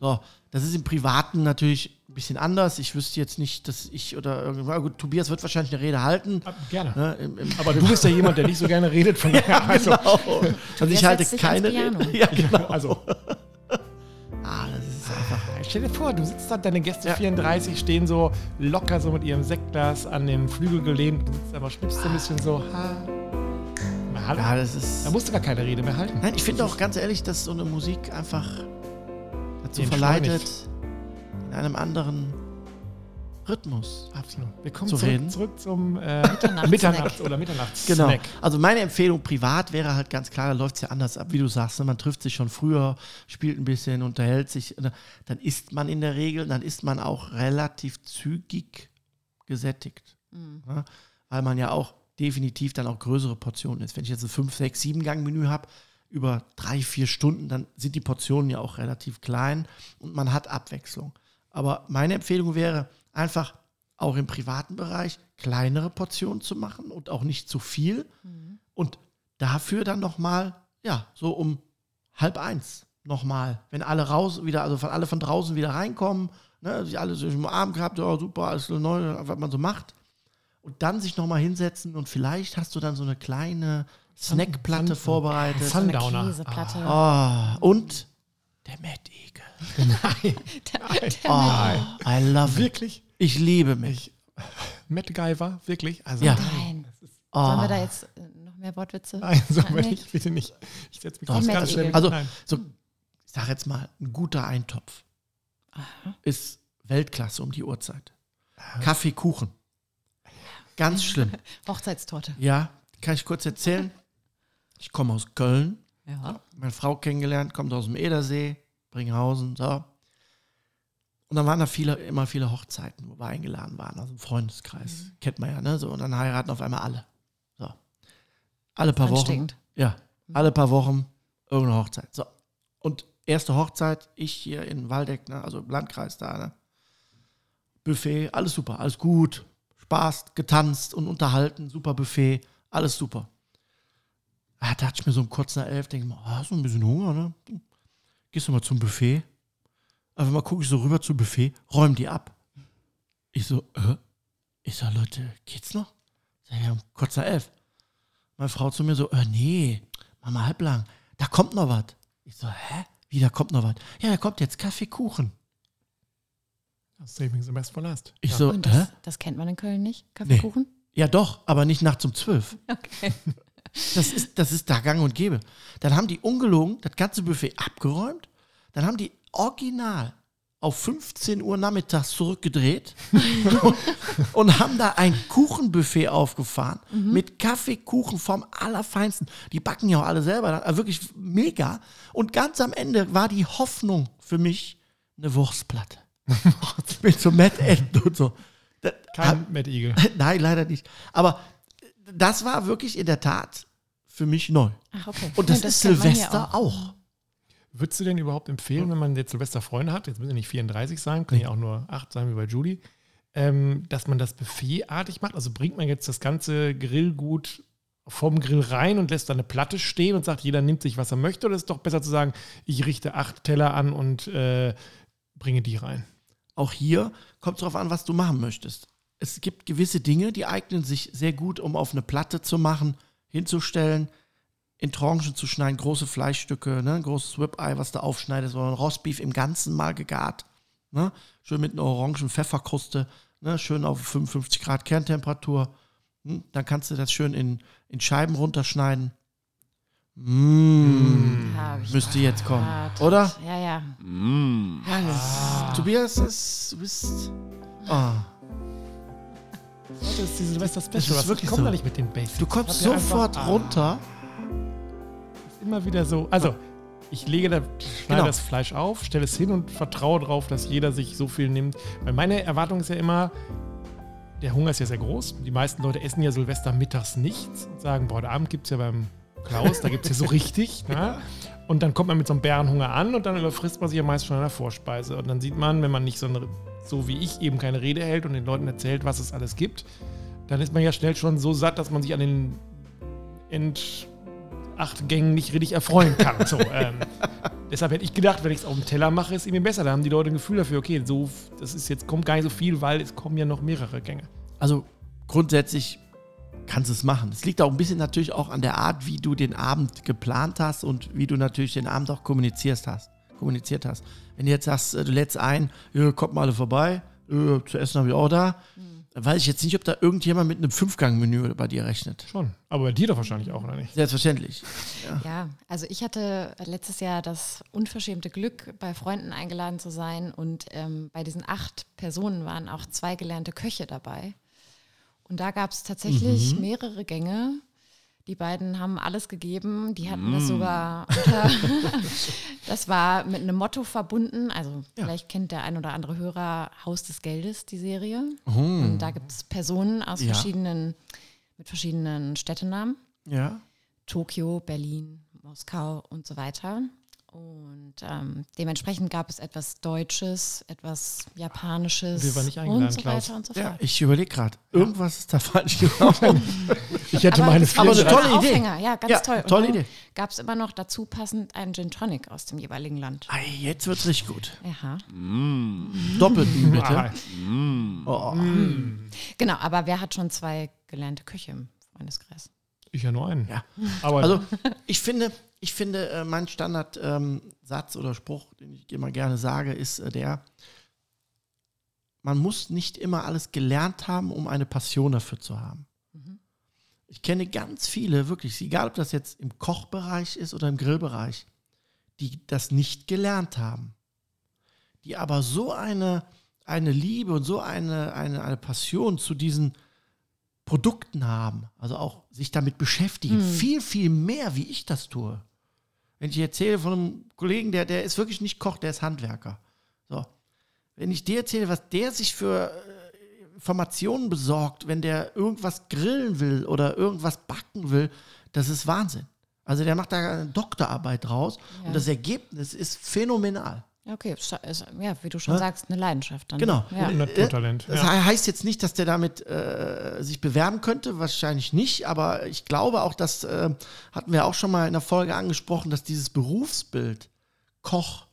So, das ist im Privaten natürlich ein bisschen anders. Ich wüsste jetzt nicht, dass ich oder irgendwann, gut, Tobias wird wahrscheinlich eine Rede halten. Ah, Gerne. Ne, im, im, Aber du bist ja jemand, der nicht so gerne redet. Von daher, also, genau. Also ich halte keine. Rede. Ja, genau. also Ah, das ist einfach. stell dir vor, du sitzt da, deine Gäste Ja. 34 stehen so locker so mit ihrem Sektglas an den Flügel gelehnt. Du sitzt aber schnippst ein bisschen so. Ha. Na, hallo? Ja, das ist. Da musst du gar keine Rede mehr halten. Nein, ich finde auch ganz ehrlich, dass so eine Musik einfach dazu verleitet, in einem anderen Rhythmus. Absolut. Wir kommen Zu zurück, reden. zurück zum äh, Mitternachtssnack. Mitternachts- oder Mitternachtssnack. Genau. Also meine Empfehlung privat wäre halt ganz klar, da läuft es ja anders ab, wie du sagst. Ne? Man trifft sich schon früher, spielt ein bisschen, unterhält sich. ne? Dann isst man in der Regel, dann ist man auch relativ zügig gesättigt. Ne? Weil man ja auch definitiv dann auch größere Portionen isst. Wenn ich jetzt ein 5, 6, 7 Gang-Menü habe, über drei, vier Stunden, dann sind die Portionen ja auch relativ klein und man hat Abwechslung. Aber meine Empfehlung wäre einfach auch im privaten Bereich kleinere Portionen zu machen und auch nicht zu viel. Und dafür dann nochmal, ja, so um halb eins nochmal, wenn alle raus wieder, also von alle von draußen wieder reinkommen, ne, sich alle so im Arm gehabt, ja, super, alles so neu, was man so macht. Und dann sich nochmal hinsetzen und vielleicht hast du dann so eine kleine Snackplatte Sun- vorbereitet. so eine Sundowner. Käseplatte. Ah, und der Mad Eagle. Oh, I love it. Wirklich? Ich liebe mich. Matt Guyver? Wirklich? Also, Ja. Nein. Oh. Sollen wir da jetzt äh, noch mehr Wortwitze? Nein, so Ah, nee. nicht, bitte nicht. Ich setze mich Doch, ganz, Matt ganz schnell. Also, Nein. so, ich sag jetzt mal, ein guter Eintopf ist Weltklasse um die Uhrzeit. Kaffee, Kuchen. Ganz schlimm. Hochzeitstorte. Ja, kann ich kurz erzählen? Ich komme aus Köln, Ja. meine Frau kennengelernt, kommt aus dem Edersee, Bringhausen, so. Und dann waren da viele, immer viele Hochzeiten, wo wir eingeladen waren, also im Freundeskreis. Mhm. Kennt man ja, ne? So, und dann heiraten auf einmal alle. So. Alle paar Wochen. Ja, alle paar Wochen irgendeine Hochzeit. So. Und erste Hochzeit, ich hier in Waldeck, ne, also im Landkreis da, ne? Buffet, alles super, alles gut. Spaß, getanzt und unterhalten, super Buffet, alles super. Da dachte ich mir so um kurz nach elf, denke ich mal, ah, so ein bisschen Hunger, ne? Gehst du mal zum Buffet? Einfach mal gucke ich so rüber zum Buffet, räum die ab. Ich so, äh? Ich so, Leute, geht's noch? Sag ja, um kurz nach elf. Meine Frau zu mir so, äh, nee, Mama halblang, da kommt noch was. Ich so, hä? Wie, da kommt noch was? Ja, da kommt jetzt Kaffee, Kuchen. Saving the best for last. Ich ja. so, Und hä? das, das kennt man in Köln nicht? Kaffeekuchen? Ja, doch, aber nicht nachts um zwölf. Okay. Das ist, das ist da gang und gäbe. Dann haben die ungelogen das ganze Buffet abgeräumt. Dann haben die original auf 15 Uhr nachmittags zurückgedreht und haben da ein Kuchenbuffet aufgefahren mit Kaffee, Kuchen vom Allerfeinsten. Die backen ja auch alle selber, also wirklich mega. Und ganz am Ende war die Hoffnung für mich eine Wurstplatte. mit so Mettenden und so. Kein Matt Eagle. Nein, leider nicht. Aber das war wirklich in der Tat für mich neu. Ach, okay. Und das, Ja, ist man hier Silvester auch. Würdest du denn überhaupt empfehlen, wenn man jetzt Silvester Freunde hat, jetzt müssen ja nicht 34 sein, können ja auch nur 8 sein wie bei Julie, ähm, dass man das buffetartig macht. Also bringt man jetzt das ganze Grillgut vom Grill rein und lässt da eine Platte stehen und sagt, jeder nimmt sich, was er möchte? Oder ist es doch besser zu sagen, ich richte acht Teller an und äh, bringe die rein? Auch hier kommt es darauf an, was du machen möchtest. Es gibt gewisse Dinge, die eignen sich sehr gut, um auf eine Platte zu machen, hinzustellen, in Tranchen zu schneiden, große Fleischstücke, ne, ein großes Ribeye, was du aufschneidest, ein Rostbeef im Ganzen mal gegart. Ne, schön mit einer orangen Pfefferkruste, ne, schön auf 55 Grad Kerntemperatur. Hm, dann kannst du das schön in, in Scheiben runterschneiden. Mmh, müsste jetzt kommen, oder? Ja, ja. Ja, das, Tobias, du bist. Oh. Das ist die Silvester-Special. Was wirklich kommt so. da nicht mit den Basics? Du kommst einfach- sofort Ah, runter. ist Immer wieder so. Also, ich lege da, schneide Genau. das Fleisch auf, stelle es hin und vertraue darauf, dass jeder sich so viel nimmt. Weil meine Erwartung ist ja immer, der Hunger ist ja sehr groß. Die meisten Leute essen ja Silvester mittags nichts und sagen, boah, heute Abend gibt es ja beim Klaus, da gibt es ja so richtig. Ne? Und dann kommt man mit so einem Bärenhunger an und dann überfrisst man sich ja meist schon an der Vorspeise. Und dann sieht man, wenn man nicht so, eine, so wie ich eben keine Rede hält und den Leuten erzählt, was es alles gibt, dann ist man ja schnell schon so satt, dass man sich an den End acht Gängen nicht richtig erfreuen kann. So, ähm, deshalb hätte ich gedacht, wenn ich es auf dem Teller mache, ist irgendwie besser. Da haben die Leute ein Gefühl dafür, okay, so, das ist jetzt, kommt gar nicht so viel, weil es kommen ja noch mehrere Gänge. Also grundsätzlich kannst du es machen. Es liegt auch ein bisschen natürlich auch an der Art, wie du den Abend geplant hast und wie du natürlich den Abend auch kommuniziert hast. Kommuniziert hast. Wenn du jetzt sagst, äh, du lädst ein, ja, kommt mal alle vorbei, ja, zu essen habe ich auch da, dann weiß ich jetzt nicht, ob da irgendjemand mit einem Fünfgang-Menü bei dir rechnet. Schon. Aber bei dir doch wahrscheinlich auch, oder nicht? Selbstverständlich. Ja, also ich hatte letztes Jahr das unverschämte Glück, bei Freunden eingeladen zu sein und ähm, bei diesen acht Personen waren auch zwei gelernte Köche dabei. Und da gab es tatsächlich mehrere Gänge. Die beiden haben alles gegeben. Die hatten das sogar unter. das war mit einem Motto verbunden. Also, vielleicht kennt der ein oder andere Hörer Haus des Geldes, die Serie. Und da gibt es Personen aus Ja. verschiedenen, mit verschiedenen Städtenamen. Ja. Tokio, Berlin, Moskau und so weiter. Und ähm, dementsprechend gab es etwas Deutsches, etwas Japanisches Wir waren nicht eingeladen, und so Klaus. weiter und so Ja, fort. ich überlege gerade, irgendwas ist da falsch gelaufen. Ich hätte Aber meine war aber eine ein tolle Idee. Aufhänger. Ja, ganz Ja, toll. Und tolle Idee. Gab es immer noch dazu passend einen Gin Tonic aus dem jeweiligen Land. Ei, jetzt wird's richtig gut. Aha. Doppelten bitte. Ah, Oh. Genau, aber wer hat schon zwei gelernte Köche im Freundeskreis? Ich ja nur einen. Ja. Aber Also ich finde, ich finde, äh, mein Standardsatz ähm, oder Spruch, den ich immer gerne sage, ist äh, der, man muss nicht immer alles gelernt haben, um eine Passion dafür zu haben. Ich kenne ganz viele, wirklich, egal ob das jetzt im Kochbereich ist oder im Grillbereich, die das nicht gelernt haben. Die aber so eine, eine Liebe und so eine, eine, eine Passion zu diesen Produkten haben, also auch sich damit beschäftigen, viel, viel mehr, wie ich das tue. Wenn ich erzähle von einem Kollegen, der, der ist wirklich nicht Koch, der ist Handwerker. So. Wenn ich dir erzähle, was der sich für äh, Informationen besorgt, wenn der irgendwas grillen will oder irgendwas backen will, das ist Wahnsinn. Also der macht da eine Doktorarbeit draus Ja. und das Ergebnis ist phänomenal. Ja, okay, ist, ist, ja, wie du schon Ja. sagst, eine Leidenschaft dann. Genau. Ja. ein Naturtalent. Das Ja. heißt jetzt nicht, dass der damit äh, sich bewerben könnte, wahrscheinlich nicht, aber ich glaube auch, das äh, hatten wir auch schon mal in der Folge angesprochen, dass dieses Berufsbild Koch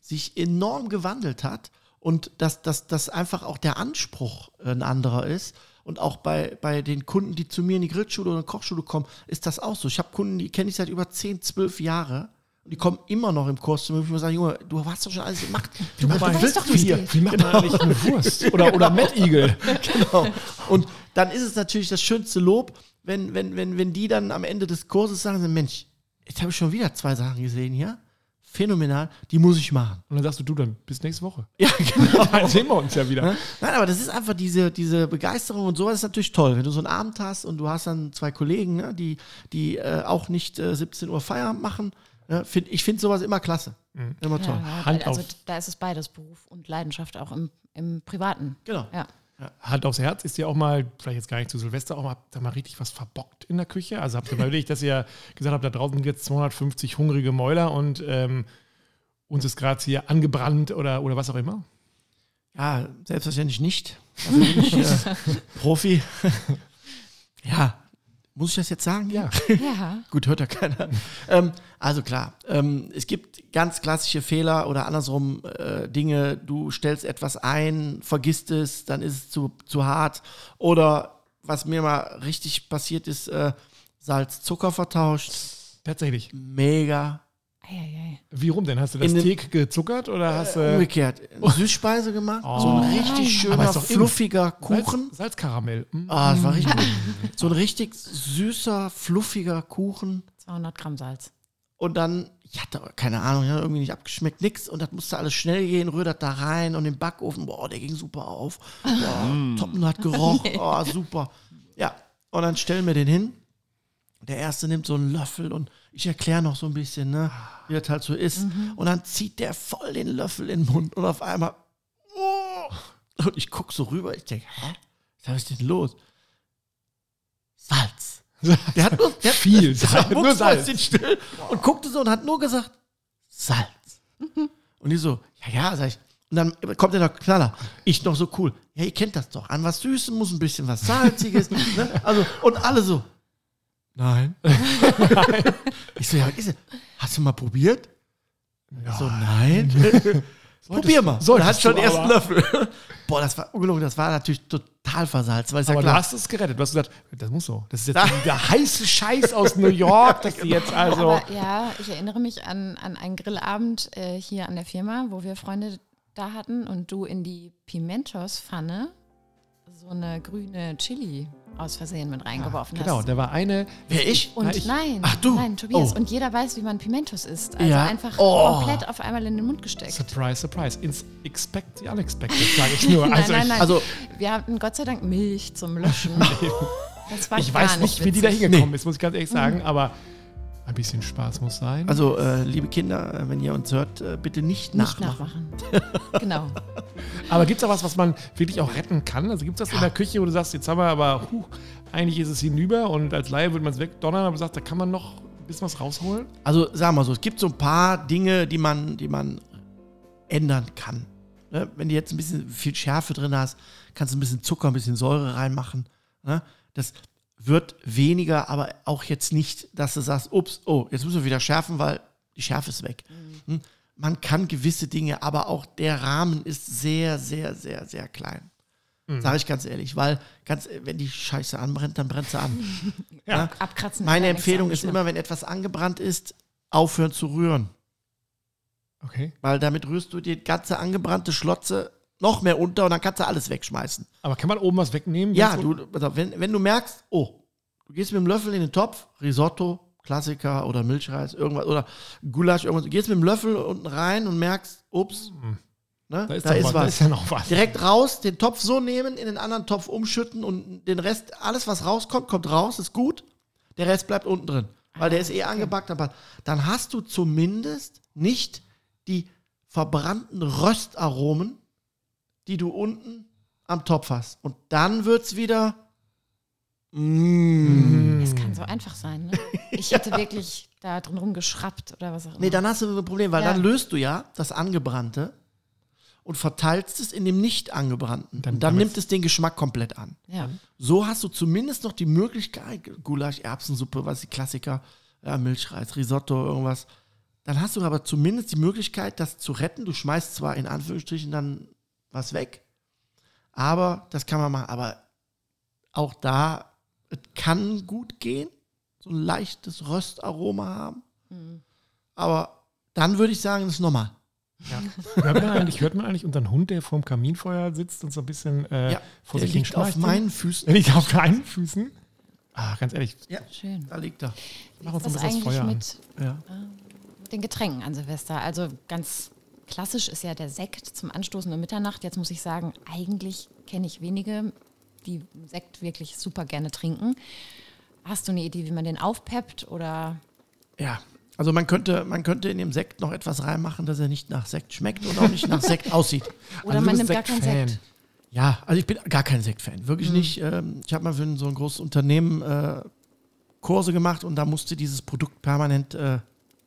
sich enorm gewandelt hat und dass, dass, dass einfach auch der Anspruch ein anderer ist. Und auch bei, bei den Kunden, die zu mir in die Grillschule oder Kochschule kommen, ist das auch so. Ich habe Kunden, die kenne ich seit über 10, 12 Jahre. Und die kommen immer noch im Kurs zu mir und ich muss sagen, Junge, du hast doch schon alles gemacht. Du, was willst doch, du wie's hier? Wie macht man eigentlich eine Wurst? Oder, oder Mettigel? genau. Und dann ist es natürlich das schönste Lob, wenn, wenn, wenn, wenn die dann am Ende des Kurses sagen, Mensch, jetzt habe ich schon wieder zwei Sachen gesehen hier. Phänomenal, die muss ich machen. Und dann sagst du, du, dann bis nächste Woche. Ja, genau. Dann sehen wir uns ja wieder. Ne? Nein, aber das ist einfach diese, diese Begeisterung und sowas ist natürlich toll. Wenn du so einen Abend hast und du hast dann zwei Kollegen, ne, die, die äh, auch nicht äh, 17 Uhr Feierabend machen, ne, find, ich finde sowas immer klasse. Immer toll. Ja, ja, Hand also auf. da ist es beides, Beruf und Leidenschaft, auch im, im Privaten. Genau. Ja. Hand aufs Herz, ist dir auch mal, vielleicht jetzt gar nicht zu Silvester, auch mal, habt ihr mal richtig was verbockt in der Küche? Also habt ihr mal überlegt, dass ihr gesagt habt, da draußen sind jetzt 250 hungrige Mäuler und ähm, uns ist gerade hier angebrannt oder, oder was auch immer? Ja, selbstverständlich nicht. Dafür bin ich äh, Profi. ja, muss ich das jetzt sagen? Ja. Ja. Gut, hört ja keiner. ähm, also klar, ähm, es gibt ganz klassische Fehler oder andersrum äh, Dinge, du stellst etwas ein, vergisst es, dann ist es zu, zu hart. Oder was mir mal richtig passiert ist, äh, Salz, Zucker vertauscht. Tatsächlich. Mega. Eieiei. Wie rum denn? Hast du das In den- gezuckert oder hast du Umgekehrt. Süßspeise gemacht. So ein richtig schöner, fluffiger Kuchen. Salz, Salzkaramell? Mm. Ah, das war richtig gut. So ein richtig süßer, fluffiger Kuchen. 200 Gramm Salz. Und dann, ich hatte keine Ahnung, irgendwie nicht abgeschmeckt, nix. Und das musste alles schnell gehen, rührt da rein und im Backofen, boah, der ging super auf. Boah, Toppen hat gerochen, oh, super. Ja, und dann stellen wir den hin. Der erste nimmt so einen Löffel und ich erkläre noch so ein bisschen, ne, wie das halt so ist. Und dann zieht der voll den Löffel in den Mund und auf einmal, oh, und ich gucke so rüber, ich denke, hä, was ist denn los? Salz. Der hat nur der hat, Viel der war Salz, nur Salz. mucksmäuschenstill und guckte so und hat nur gesagt, Salz. Und die so, ja, ja, sag ich. Und dann kommt der noch Knaller. Ich noch so cool. Ja, ihr kennt das doch. An was Süßem muss ein bisschen was Salziges. ne? Also, und alle so, nein. ich so, ja, was ist denn? Hast du mal probiert? Ich so, nein. Probier mal. Solltest er hat schon du ersten aber. Löffel. Boah, das war ungelogen. Das war natürlich total versalzt. Weil ist ja Aber du klar. hast es gerettet. Du hast gesagt, das muss so. Das ist jetzt der heiße Scheiß aus New York, dass die jetzt also. Aber ja, ich erinnere mich an, an einen Grillabend äh, hier an der Firma, wo wir Freunde da hatten und du in die Pimentos-Pfanne so eine grüne Chili aus Versehen mit reingeworfen Genau, hast. da war eine. Wer ich? Und Na, ich- nein, Ach, du. nein, Tobias. Oh. Und jeder weiß, wie man Pimentos isst. Also Ja. einfach Oh. komplett auf einmal in den Mund gesteckt. Surprise, surprise. Ins expect the unexpected, sage ich nur. nein, Also nein, ich, nein. also- wir hatten Gott sei Dank Milch zum Löschen. Das war ich gar weiß nicht, wie die da hingekommen ist, muss ich ganz ehrlich sagen, aber ein bisschen Spaß muss sein. Also, äh, liebe Kinder, äh, wenn ihr uns hört, äh, bitte nicht, Nicht nachmachen. nachmachen. genau. aber gibt es auch was, was man wirklich auch retten kann? Also gibt es das in der Küche, wo du sagst, jetzt haben wir aber, huh, eigentlich ist es hinüber und als Laie würde man es wegdonnern, aber du sagst, da kann man noch ein bisschen was rausholen? Also, sagen wir so, es gibt so ein paar Dinge, die man, die man ändern kann. Ne? Wenn du jetzt ein bisschen viel Schärfe drin hast, kannst du ein bisschen Zucker, ein bisschen Säure reinmachen. Ne? Das wird weniger, aber auch jetzt nicht, dass du sagst, ups, oh, jetzt müssen wir wieder schärfen, weil die Schärfe ist weg. Hm? Man kann gewisse Dinge, aber auch der Rahmen ist sehr, sehr, sehr, sehr klein. Sage ich ganz ehrlich, weil ganz, wenn die Scheiße anbrennt, dann brennt sie an. Ja. Abkratzen. Meine ja Empfehlung ist Geschmack. immer, wenn etwas angebrannt ist, aufhören zu rühren. Okay. Weil damit rührst du die ganze angebrannte Schlotze noch mehr unter und dann kannst du alles wegschmeißen. Aber kann man oben was wegnehmen? Ja, du, auf, wenn, wenn du merkst, oh, du gehst mit dem Löffel in den Topf, Risotto, Klassiker oder Milchreis, irgendwas, oder Gulasch, irgendwas, du gehst mit dem Löffel unten rein und merkst, ups, ne, Da ist, doch was, da ist ja noch was. Direkt raus, den Topf so nehmen, in den anderen Topf umschütten und den Rest, alles was rauskommt, kommt raus, ist gut. Der Rest bleibt unten drin, weil der ist eh angebackt. Aber dann hast du zumindest nicht die verbrannten Röstaromen, die du unten am Topf hast. Und dann wird es wieder. Mm. Es kann so einfach sein. Ne? Ich hätte wirklich da drin rumgeschraubt oder was auch immer. Nee, dann hast du ein Problem, weil Ja. dann löst du ja das Angebrannte und verteilst es in dem nicht angebrannten. Dann und dann nimmt es den Geschmack komplett an. ja. So hast du zumindest noch die Möglichkeit, Gulasch, Erbsensuppe, was die Klassiker, ja, Milchreis, Risotto, irgendwas. Dann hast du aber zumindest die Möglichkeit, das zu retten. Du schmeißt zwar in Anführungsstrichen dann was weg, aber das kann man machen. Aber auch da, es kann gut gehen, so ein leichtes Röstaroma haben. Aber dann würde ich sagen, das ist normal. Ja. Hört, man eigentlich, hört man eigentlich unseren Hund, der vorm Kaminfeuer sitzt und so ein bisschen äh, Ja, vor sich hin liegt auf meinen Füßen. Er liegt auf deinen Füßen. Ah, ganz ehrlich, Ja, Schön. da liegt er. mach uns ein bisschen das Feuer an. mit, Ja. mit den Getränken an Silvester? Also ganz klassisch ist ja der Sekt zum Anstoßen um Mitternacht. Jetzt muss ich sagen, eigentlich kenne ich wenige, die Sekt wirklich super gerne trinken. Hast du eine Idee, wie man den aufpeppt oder Ja, also man könnte, man könnte in dem Sekt noch etwas reinmachen, dass er nicht nach Sekt schmeckt und auch nicht nach Sekt aussieht. oder Also man nimmt gar keinen Sektfan. Sekt? Ja, also ich bin gar kein Sektfan, wirklich nicht. Ähm, ich habe mal für so ein großes Unternehmen äh, Kurse gemacht und da musste dieses Produkt permanent äh,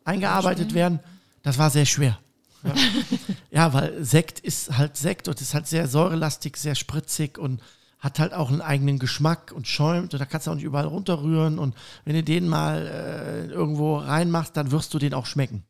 eingearbeitet werden. Das war sehr schwer. Ja, Ja, weil Sekt ist halt Sekt und ist halt sehr säurelastig, sehr spritzig und hat halt auch einen eigenen Geschmack und schäumt und da kannst du auch nicht überall runterrühren und wenn du den mal äh, irgendwo reinmachst, dann wirst du den auch schmecken.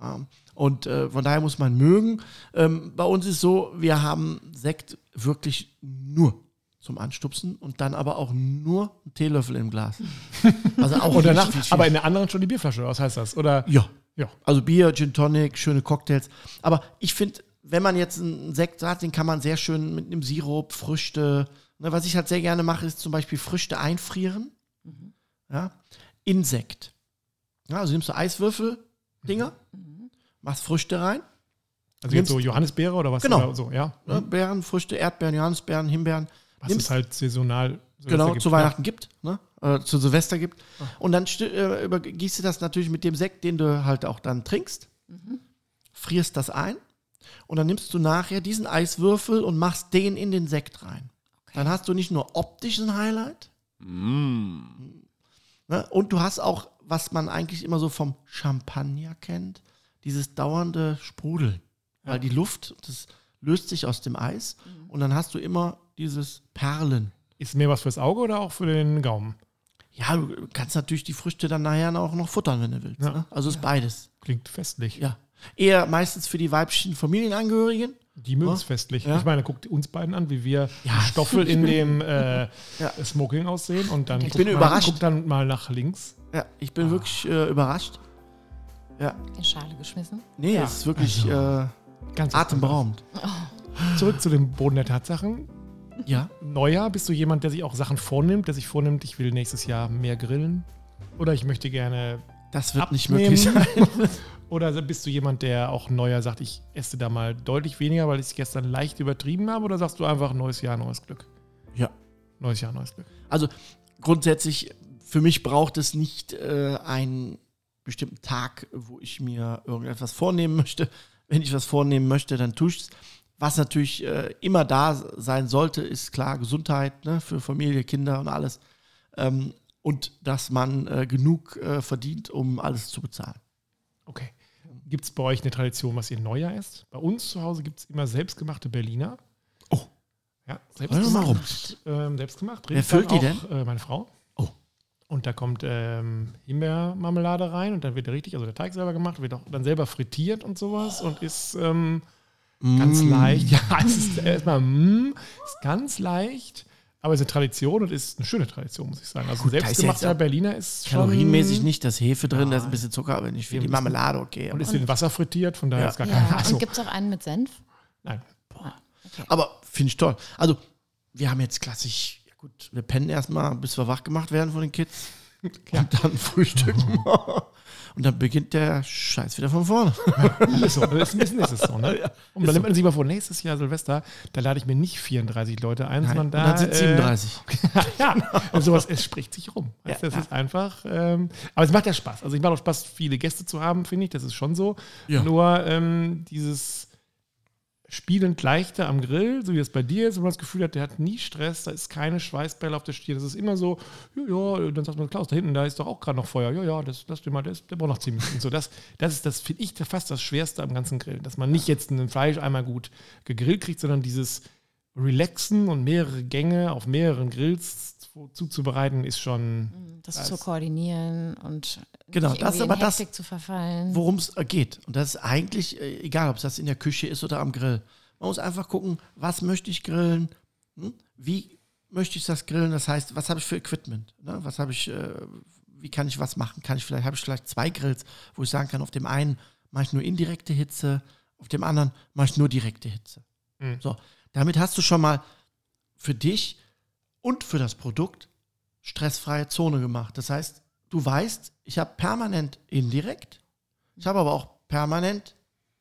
Ja. Und äh, von daher muss man mögen. Ähm, bei uns ist so, wir haben Sekt wirklich nur zum Anstupsen und dann aber auch nur einen Teelöffel im Glas. Also auch Und danach, nicht viel. aber in der anderen schon die Bierflasche, was heißt das? Oder? Ja. Ja. Also Bier, Gin Tonic, schöne Cocktails. Aber ich finde, wenn man jetzt einen Sekt hat, den kann man sehr schön mit einem Sirup, Früchte. Ne, was ich halt sehr gerne mache, ist zum Beispiel Früchte einfrieren. Ja, in Sekt. Ja, also nimmst du Eiswürfel, Dinger, machst Früchte rein. Also jetzt so Johannisbeere oder was? Genau. Oder so, ja. Ne, Beeren, Früchte, Erdbeeren, Johannisbeeren, Himbeeren. Was Nimmst- es halt saisonal so genau, gibt, zu ja. Weihnachten gibt, ne? Äh, zu Silvester gibt. Und dann äh, übergießt du das natürlich mit dem Sekt, den du halt auch dann trinkst, frierst das ein und dann nimmst du nachher diesen Eiswürfel und machst den in den Sekt rein. Dann hast du nicht nur optisch ein Highlight, ne? und du hast auch, was man eigentlich immer so vom Champagner kennt, dieses dauernde Sprudeln. Weil die Luft, das löst sich aus dem Eis und dann hast du immer dieses Perlen. Ist mehr was fürs Auge oder auch für den Gaumen? Ja, du kannst natürlich die Früchte dann nachher auch noch futtern, wenn du willst. Ja. Ne? Also ist beides. Klingt festlich. Ja. Eher meistens für die weiblichen Familienangehörigen. Die mögen es festlich. Ja. Ich meine, guckt uns beiden an, wie wir Ja. Stoffel in dem äh, Ja. Smoking aussehen und dann Ich guckt bin mal, überrascht. guckt dann mal nach links. Ja, ich bin wirklich äh, überrascht. Ja, In Schale geschmissen. nee, Ja. es ist wirklich äh, Ganz atemberaubend. anderes. Zurück zu dem Boden der Tatsachen. Ja. Neujahr, bist du jemand, der sich auch Sachen vornimmt, der sich vornimmt, ich will nächstes Jahr mehr grillen? Oder ich möchte gerne Das wird nicht abnehmen? möglich sein. Oder bist du jemand, der auch Neujahr sagt, ich esse da mal deutlich weniger, weil ich es gestern leicht übertrieben habe? Oder sagst du einfach neues Jahr, neues Glück? Ja. Neues Jahr, neues Glück. Also grundsätzlich, für mich braucht es nicht äh, einen bestimmten Tag, wo ich mir irgendetwas vornehmen möchte. Wenn ich was vornehmen möchte, dann tue ich es. Was natürlich äh, immer da sein sollte, ist klar Gesundheit ne, für Familie, Kinder und alles. Ähm, und dass man äh, genug äh, verdient, um alles zu bezahlen. Okay. Gibt es bei euch eine Tradition, was ihr Neujahr esst? Bei uns zu Hause gibt es immer selbstgemachte Berliner. Oh. Ja, selbstgemacht. Ähm, selbstgemacht. Wer füllt die auch, Äh, meine Frau. Oh. Und da kommt ähm, Himbeermarmelade rein und dann wird der richtig, also der Teig selber gemacht, wird auch dann selber frittiert und sowas und ist ähm, ganz Mm. leicht. Ja, es ist erstmal, mm, ist ganz leicht, aber es ist eine Tradition und ist eine schöne Tradition, muss ich sagen. Also ist selbstgemachter Berliner ist schon. Kalorienmäßig nicht das Hefe drin, Ja. da ist ein bisschen Zucker, aber nicht Ja, die Marmelade, okay. Und ist in Wasser frittiert, von daher Ja. ist gar Ja. kein. Also, Und gibt es auch einen mit Senf? nein. aber finde ich toll. Also, wir haben jetzt klassisch, ja gut, wir pennen erstmal, bis wir wach gemacht werden von den Kids. Und dann frühstücken. Und dann beginnt der Scheiß wieder von vorne. So, ist, ist, ist es so, ne? Und dann nimmt man sich mal vor, nächstes Jahr Silvester, da lade ich mir nicht 34 Leute ein, sondern und da. dann sind äh, 37. ja, und sowas, es spricht sich rum. Weißt, du, Ja, das ist einfach, ähm, aber es macht ja Spaß. Also, es macht auch Spaß, viele Gäste zu haben, finde ich, das ist schon so. Ja. Nur ähm, dieses spielend leichter am Grill, so wie es bei dir ist, wo man das Gefühl hat, der hat nie Stress, da ist keine Schweißbälle auf der Stirn. Das ist immer so, ja, ja, dann sagt man, Klaus, da hinten, da ist doch auch gerade noch Feuer. Ja, ja, das, lass dir mal, der, der braucht noch 10 Minuten. So, das, das ist, das finde ich fast das Schwerste am ganzen Grillen, dass man nicht jetzt ein Fleisch einmal gut gegrillt kriegt, sondern dieses Relaxen und mehrere Gänge auf mehreren Grills zu- zuzubereiten, ist schon. Das Das- zu koordinieren und Genau, nicht das aber in das- Hektik zu verfallen. Worum es geht. Und das ist eigentlich äh, egal, ob es das in der Küche ist oder am Grill. Man muss einfach gucken, was möchte ich grillen, hm? wie möchte ich das grillen, das heißt, was habe ich für Equipment, ne? was habe ich, äh, wie kann ich was machen, kann ich vielleicht, habe ich vielleicht zwei Grills, wo ich sagen kann, auf dem einen mache ich nur indirekte Hitze, auf dem anderen mache ich nur direkte Hitze. Mhm. So, damit hast du schon mal für dich und für das Produkt stressfreie Zone gemacht. Das heißt, du weißt, ich habe permanent indirekt, ich habe aber auch permanent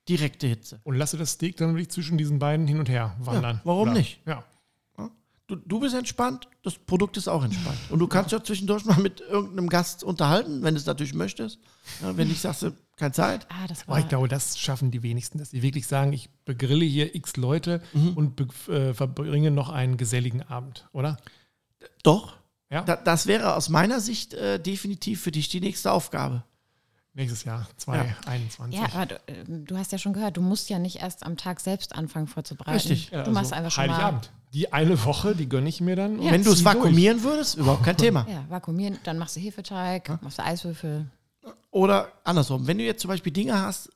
direkte Hitze. Und lasse das Steak dann wirklich zwischen diesen beiden hin und her wandern. Ja, warum nicht? Ja. Du, du bist entspannt, das Produkt ist auch entspannt. Und du kannst ja zwischendurch mal mit irgendeinem Gast unterhalten, wenn du es natürlich möchtest. Ja, wenn nicht sagst du, keine Zeit. ah, das Aber war ich glaube, das schaffen die wenigsten, dass sie wirklich sagen, ich begrille hier x Leute Mhm. und äh, verbringe noch einen geselligen Abend, oder? Doch. Ja. Da, das wäre aus meiner Sicht äh, definitiv für dich die nächste Aufgabe. Nächstes Jahr, 2021. Ja, aber du, äh, du hast ja schon gehört, du musst ja nicht erst am Tag selbst anfangen vorzubereiten. Richtig. Ja, du machst also einfach schon mal. Die eine Woche, die gönne ich mir dann. und Wenn du es zieh durch. vakuumieren würdest, überhaupt kein Thema. Ja, vakuumieren, dann machst du Hefeteig, machst du Eiswürfel. Oder andersrum, wenn du jetzt zum Beispiel Dinge hast,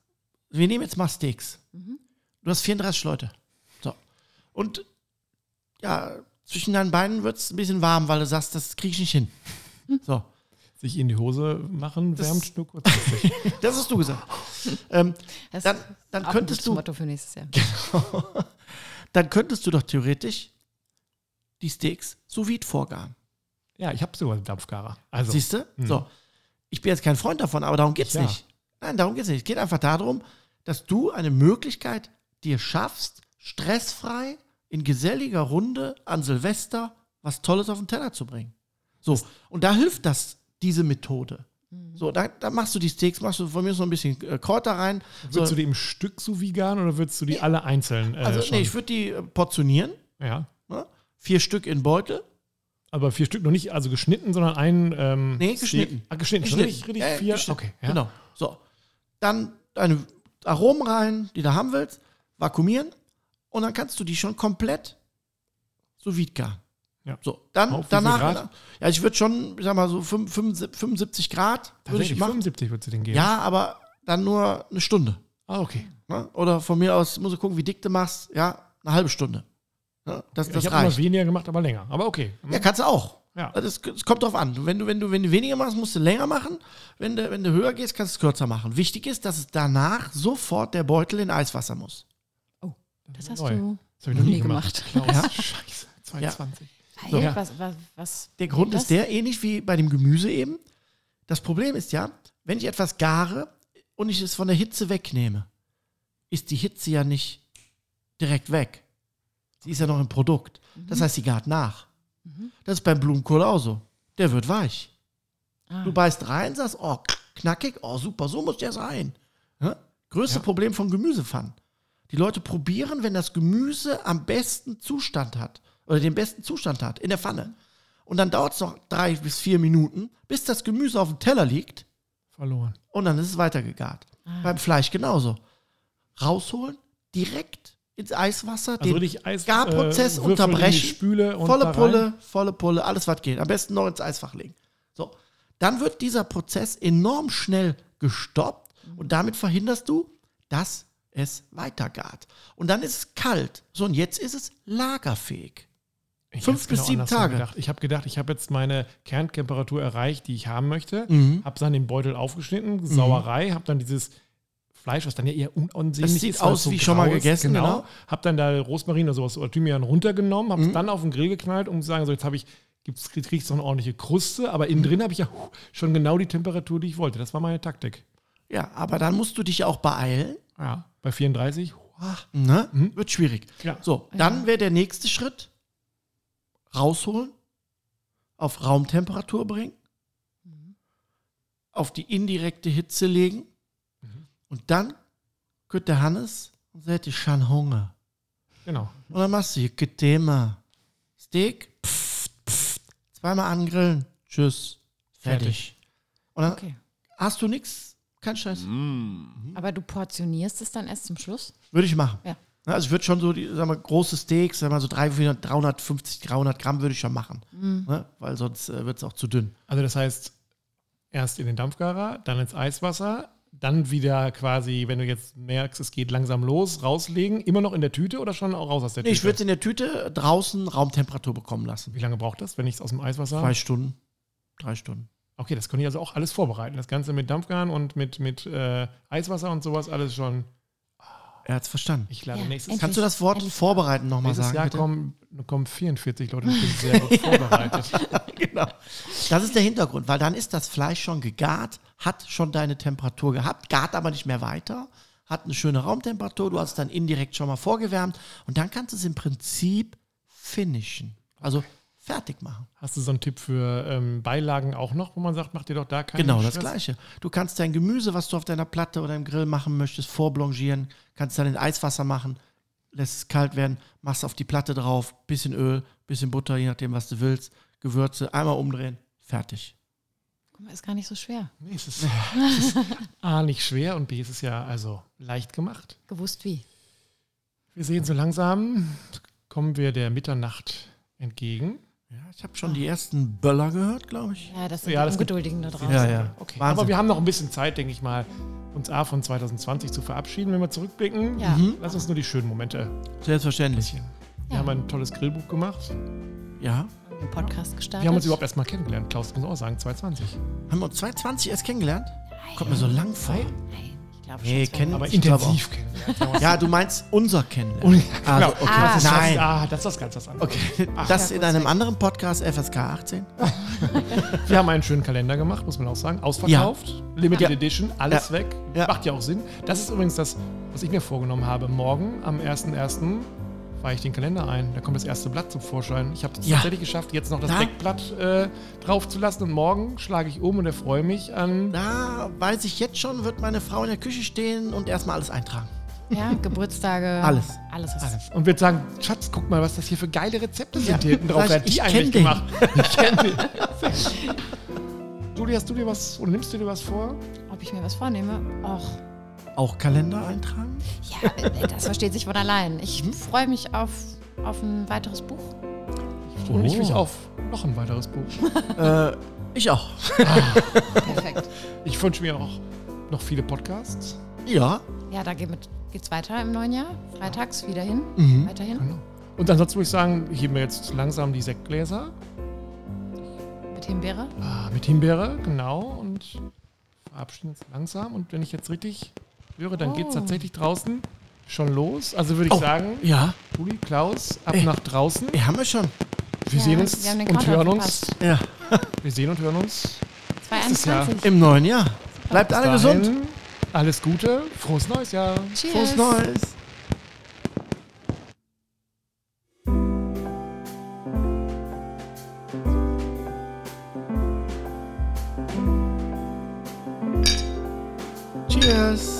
wir nehmen jetzt mal Steaks. Du hast 34 Leute. So. Und ja, zwischen deinen Beinen wird es ein bisschen warm, weil du sagst, das kriege ich nicht hin. So. Sich in die Hose machen, Das- wärmt nur kurzfristig. Das hast du gesagt. ähm, Das dann ist dann auch könntest ein du Motto für nächstes Jahr. dann könntest du doch theoretisch die Steaks sous vide vorgaren. ja, ich habe sogar einen Dampfgarer. Also, Siehst du? So. Ich bin jetzt kein Freund davon, aber darum geht es Ja. nicht. Nein, darum geht es nicht. Es geht einfach darum, dass du eine Möglichkeit dir schaffst, stressfrei in geselliger Runde an Silvester was Tolles auf den Teller zu bringen. So, und da hilft das, diese Methode. So, da, da machst du die Steaks, machst du von mir so ein bisschen äh, Kräuter rein. würdest So, du die im Stück sous vide garen oder würdest du die alle einzeln? Äh, also, schon? nee, ich würde die äh, portionieren. ja. Vier Stück in Beutel. Aber vier Stück noch nicht, also geschnitten, sondern ein. Ähm, Nee, geschnitten. Ah, geschnitten. Schon richtig, richtig ja, vier. geschnitten. Okay, ja. Genau. So. Dann deine Aromen rein, die du haben willst, vakuumieren und dann kannst du die schon komplett sous vide garen. Ja. So, dann Auf wie danach, ja, ich würde schon, ich sag mal so 75, 75 Grad würde ich machen. 75 würdest du den geben. Ja, aber dann nur eine Stunde. Ah, okay. Ne? Oder von mir aus, muss ich gucken, wie dick du machst, ja, eine halbe Stunde. Ne? Das, ich das habe immer weniger gemacht, aber länger. Aber okay. Ja, kannst du auch. Ja. Das, das kommt drauf an. Wenn du, wenn, du, wenn du weniger machst, musst du länger machen. Wenn du, wenn du höher gehst, kannst du es kürzer machen. Wichtig ist, dass es danach sofort der Beutel in Eiswasser muss. Das hast Neu. du Das habe ich noch nie nie gemacht. gemacht. Ja. Scheiße. 22. Weil, Ja. was, was, was Der Grund das? ist der, ähnlich wie bei dem Gemüse eben. Das Problem ist ja, wenn ich etwas gare und ich es von der Hitze wegnehme, ist die Hitze ja nicht direkt weg. Sie ist ja noch im Produkt. Das heißt, sie gart nach. Das ist beim Blumenkohl auch so. Der wird weich. Ah. Du beißt rein, sagst, oh, knackig, oh, super, so muss der sein. Ja? Größte Ja. Problem von Gemüsepfannen. Die Leute probieren, wenn das Gemüse am besten Zustand hat oder den besten Zustand hat in der Pfanne. Und dann dauert es noch drei bis vier Minuten, bis das Gemüse auf dem Teller liegt Verloren. und dann ist es weitergegart. Beim Fleisch genauso. Rausholen, direkt ins Eiswasser, Also den Eis. Garprozess äh, unterbrechen. Volle. Pulle, volle Pulle, alles was geht. Am besten noch ins Eisfach legen. So, dann wird dieser Prozess enorm schnell gestoppt und damit verhinderst du, dass es weitergart. Und dann ist es kalt. So, und jetzt ist es lagerfähig. Ich Fünf bis sieben andersrum Tage. Gedacht. Ich habe gedacht, ich habe jetzt meine Kerntemperatur erreicht, die ich haben möchte. Mhm. Habe dann den Beutel aufgeschnitten, Sauerei, habe dann dieses Fleisch, was dann ja eher unansehnlich Das sieht ist. aus es so wie schon mal gegessen, genau. Mhm. Habe dann da Rosmarin oder sowas oder Thymian runtergenommen, habe es dann auf den Grill geknallt, um zu sagen, so jetzt habe ich gibt's, kriege ich so eine ordentliche Kruste, aber innen drin habe ich ja schon genau die Temperatur, die ich wollte. Das war meine Taktik. Ja, aber dann musst du dich auch beeilen. Ja, bei 34. huh, Ne? Wird schwierig. Ja. So, dann wäre der nächste Schritt rausholen, auf Raumtemperatur bringen, auf die indirekte Hitze legen und dann geht der Hannes und sagt, ich schon Hunger. Genau. Und dann machst du hier Thema. Steak, pft, pft, zweimal angrillen, tschüss, fertig. Und dann Okay. hast du nichts, kein Scheiß. Aber du portionierst es dann erst zum Schluss? Würde ich machen. Ja. Also ich würde schon so, die, sagen wir, große Steaks, sagen wir so 300, 350, 300 Gramm würde ich schon machen. Ne? Weil sonst äh, wird es auch zu dünn. Also das heißt, erst in den Dampfgarer, dann ins Eiswasser, dann wieder quasi, wenn du jetzt merkst, es geht langsam los, rauslegen, immer noch in der Tüte oder schon auch raus aus der Tüte? ich würde es in der Tüte draußen Raumtemperatur bekommen lassen. Wie lange braucht das, wenn ich es aus dem Eiswasser? Zwei Stunden, drei Stunden. Okay, das kann ich also auch alles vorbereiten. Das Ganze mit Dampfgaren und mit, mit äh, Eiswasser und sowas alles schon. Er hat es verstanden. Ich lade Ja, nächstes, endlich. Kannst du das Wort Ehrlich. vorbereiten nochmal nächstes sagen? Jahr bitte? kommen, kommen 44 Leute. Ich bin sehr gut vorbereitet. genau. Das ist der Hintergrund, weil dann ist das Fleisch schon gegart, hat schon deine Temperatur gehabt, gart aber nicht mehr weiter, hat eine schöne Raumtemperatur, du hast es dann indirekt schon mal vorgewärmt und dann kannst du es im Prinzip finishen. Also fertig machen. Hast du so einen Tipp für ähm, Beilagen auch noch, wo man sagt, mach dir doch da keinen Genau das Stress? Gleiche. Du kannst dein Gemüse, was du auf deiner Platte oder im Grill machen möchtest, vorblanchieren, kannst dann in Eiswasser machen, lässt es kalt werden, machst auf die Platte drauf, bisschen Öl, bisschen Butter, je nachdem, was du willst, Gewürze, einmal umdrehen, fertig. Guck mal, ist gar nicht so schwer. Nee, es ist, es ist A, nicht schwer und B, es ist ja also leicht gemacht. Gewusst wie. Wir sehen so langsam, kommen wir der Mitternacht entgegen. Ja, ich habe schon die ersten Böller gehört, glaube ich. Ja, das sind Ja, die das Ungeduldigen da draußen. Ja, ja. Okay. Wahnsinn. Aber wir haben noch ein bisschen Zeit, denke ich mal, uns A von 2020 zu verabschieden, wenn wir zurückblicken. Ja. Mhm. Lass uns nur die schönen Momente Selbstverständlich. bisschen. Wir Ja. haben ein tolles Grillbuch gemacht. Ja. Den Podcast gestartet. Wir haben uns überhaupt erst mal kennengelernt, Klaus, muss auch sagen, 2020. Haben wir uns 22 erst kennengelernt? Kommt mir so lang vor. Nein, ich glaube Nee, schon. kennen- Aber intensiv wir Ja, du meinst unser Kennenlernen. Also, genau. okay. Ah. Das ist, Nein. Ah, das ist was ganz was anderes. Okay, Ach, das ja, in einem anderen Podcast, FSK 18. Wir haben einen schönen Kalender gemacht, muss man auch sagen. Ausverkauft, Limited Ja. Edition, alles Ja. weg. Ja. Macht ja auch Sinn. Das ist übrigens das, was ich mir vorgenommen habe. Morgen am 1.1. fahre ich den Kalender ein. Da kommt das erste Blatt zum Vorschein. Ich habe es Ja. tatsächlich geschafft, jetzt noch das Da- Deckblatt äh, drauf zu lassen. Und morgen schlage ich um und erfreue mich an. Da weiß ich jetzt schon, wird meine Frau in der Küche stehen und erstmal alles eintragen. Ja, Geburtstage. Alles. Alles. Alles. Und wird sagen, Schatz, guck mal, was das hier für geile Rezepte sind Ja. hier hinten drauf. Wer hat die ich eigentlich den. gemacht? Ich kenne den. Juli, hast du dir was oder nimmst du dir was vor? Ob ich mir was vornehme? Och, Auch Kalender eintragen? ja, das versteht sich von allein. Ich freue mich auf, auf ein weiteres Buch. Ich Oh. mich auf noch ein weiteres Buch. Äh, ich auch. Perfekt. Ich wünsche mir auch noch viele Podcasts. Ja. Ja, da geht mit, geht's weiter im neuen Jahr. Freitags wieder hin. Mhm. Weiterhin. Genau. Und ansonsten würde ich sagen, heben wir jetzt langsam die Sektgläser. Mit Himbeere. Ah, mit Himbeere, genau. Und verabschieden uns langsam. Und wenn ich jetzt richtig schwöre, dann oh. geht es tatsächlich draußen schon los. Also würde ich oh. sagen, ja. Juli, Klaus, ab Ey. nach draußen. Ja, haben wir schon. Wir ja, sehen uns wir und hören uns. Ja. wir sehen und hören uns. 2021. Im neuen Jahr. Bleibt alle dahin, gesund. Alles Gute. Frohes neues Jahr. Cheers. Frohes neues. Cheers.